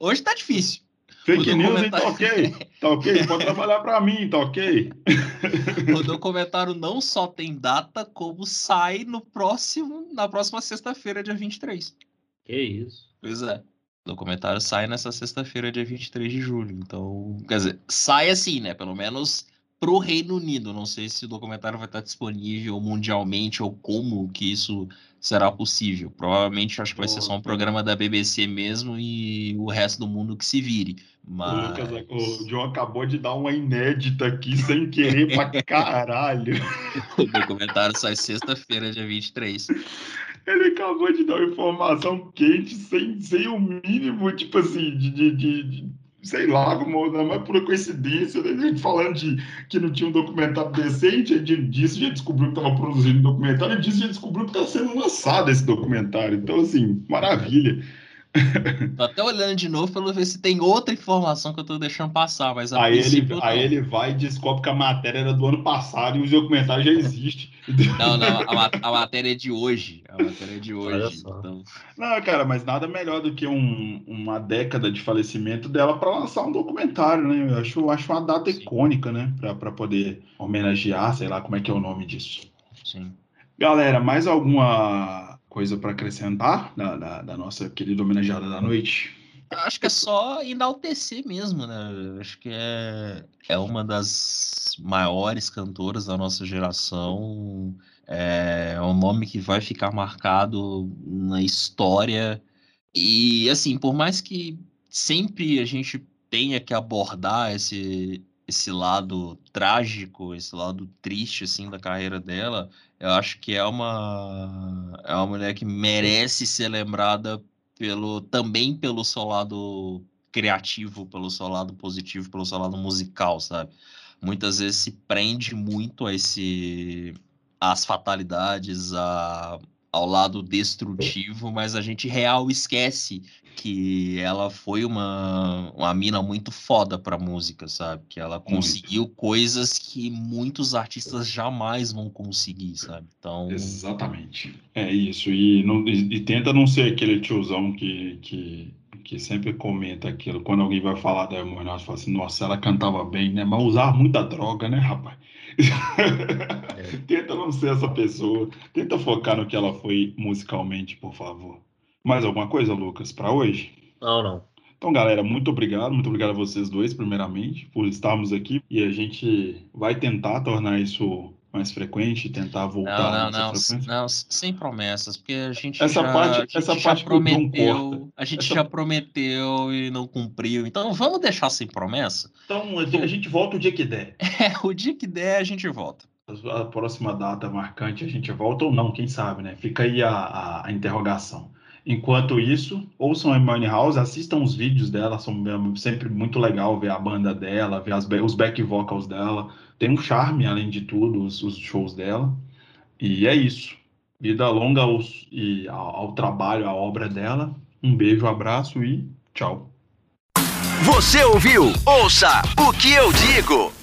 hoje tá difícil. Fake news, hein? Tá ok. Tá ok. Pode trabalhar para mim, tá ok. [LAUGHS] o documentário não só tem data, como sai no próximo, na próxima sexta-feira, dia 23. Que isso. Pois é. O documentário sai nessa sexta-feira, dia 23 de julho. Então, quer dizer, sai assim, né? Pelo menos pro Reino Unido. Não sei se o documentário vai estar disponível mundialmente ou como que isso será possível. Provavelmente acho que vai ser só um programa da BBC mesmo e o resto do mundo que se vire. Mas... O, Lucas, o John acabou de dar uma inédita aqui sem querer pra [LAUGHS] caralho. o documentário sai sexta-feira, dia 23. Ele acabou de dar uma informação quente sem, sem o mínimo, tipo assim, de, de, de, de sei lá, como não é pura coincidência, né? a gente falando de que não tinha um documentário decente, a gente já descobriu que estava produzindo um documentário, e disse, já descobriu que está sendo lançado esse documentário. Então, assim, maravilha. [LAUGHS] Tô até olhando de novo para ver se tem outra informação que eu tô deixando passar, mas aí ele, aí ele vai e descobre que a matéria era do ano passado e o documentário já existe. [LAUGHS] Não, não, a, a matéria é de hoje. A matéria é de hoje. Então... Não, cara, mas nada melhor do que um, uma década de falecimento dela para lançar um documentário, né? Eu acho, acho uma data Sim. icônica, né? Para poder homenagear, sei lá como é que é o nome disso. Sim. Galera, mais alguma coisa para acrescentar da, da, da, nossa querida homenageada da noite? Acho que é só enaltecer mesmo, né? Acho que é, é uma das maiores cantoras da nossa geração. É um nome que vai ficar marcado na história. E, assim, por mais que sempre a gente tenha que abordar esse, esse lado trágico, esse lado triste assim da carreira dela, eu acho que é uma é uma mulher que merece ser lembrada pelo também pelo seu lado criativo, pelo seu lado positivo, pelo seu lado musical, sabe? Muitas vezes se prende muito a esse às fatalidades, a ao lado destrutivo, mas a gente real esquece que ela foi uma, uma mina muito foda pra música, sabe? Que ela conseguiu coisas que muitos artistas jamais vão conseguir, sabe? Então... Exatamente. É isso. E, não, e, e tenta não ser aquele tiozão que, que, que sempre comenta aquilo. Quando alguém vai falar da Harmonia, fala assim, nossa, ela cantava bem, né? Mas usava muita droga, né, rapaz? É. [LAUGHS] Tenta não ser essa pessoa. Tenta focar no que ela foi musicalmente, por favor. Mais alguma coisa, Lucas, para hoje? Não, não. Então, galera, muito obrigado. Muito obrigado a vocês dois, primeiramente, por estarmos aqui. E a gente vai tentar tornar isso mais frequente, tentar voltar. Não, não, não, não, sem promessas, porque a gente essa já, parte, gente essa já parte prometeu, a gente essa... já prometeu e não cumpriu. Então vamos deixar sem promessa. Então a gente volta o dia que der. [LAUGHS] É, o dia que der a gente volta. A próxima data marcante a gente volta ou não, quem sabe, né? Fica aí a, a, a interrogação. Enquanto isso, ouçam a Money House, assistam os vídeos dela, são sempre muito legal ver a banda dela, ver as, os back vocals dela. Tem um charme, além de tudo, os, os shows dela. E é isso. Vida longa e ao, ao trabalho, à obra dela. Um beijo, abraço e tchau. Você ouviu? Ouça o que eu digo.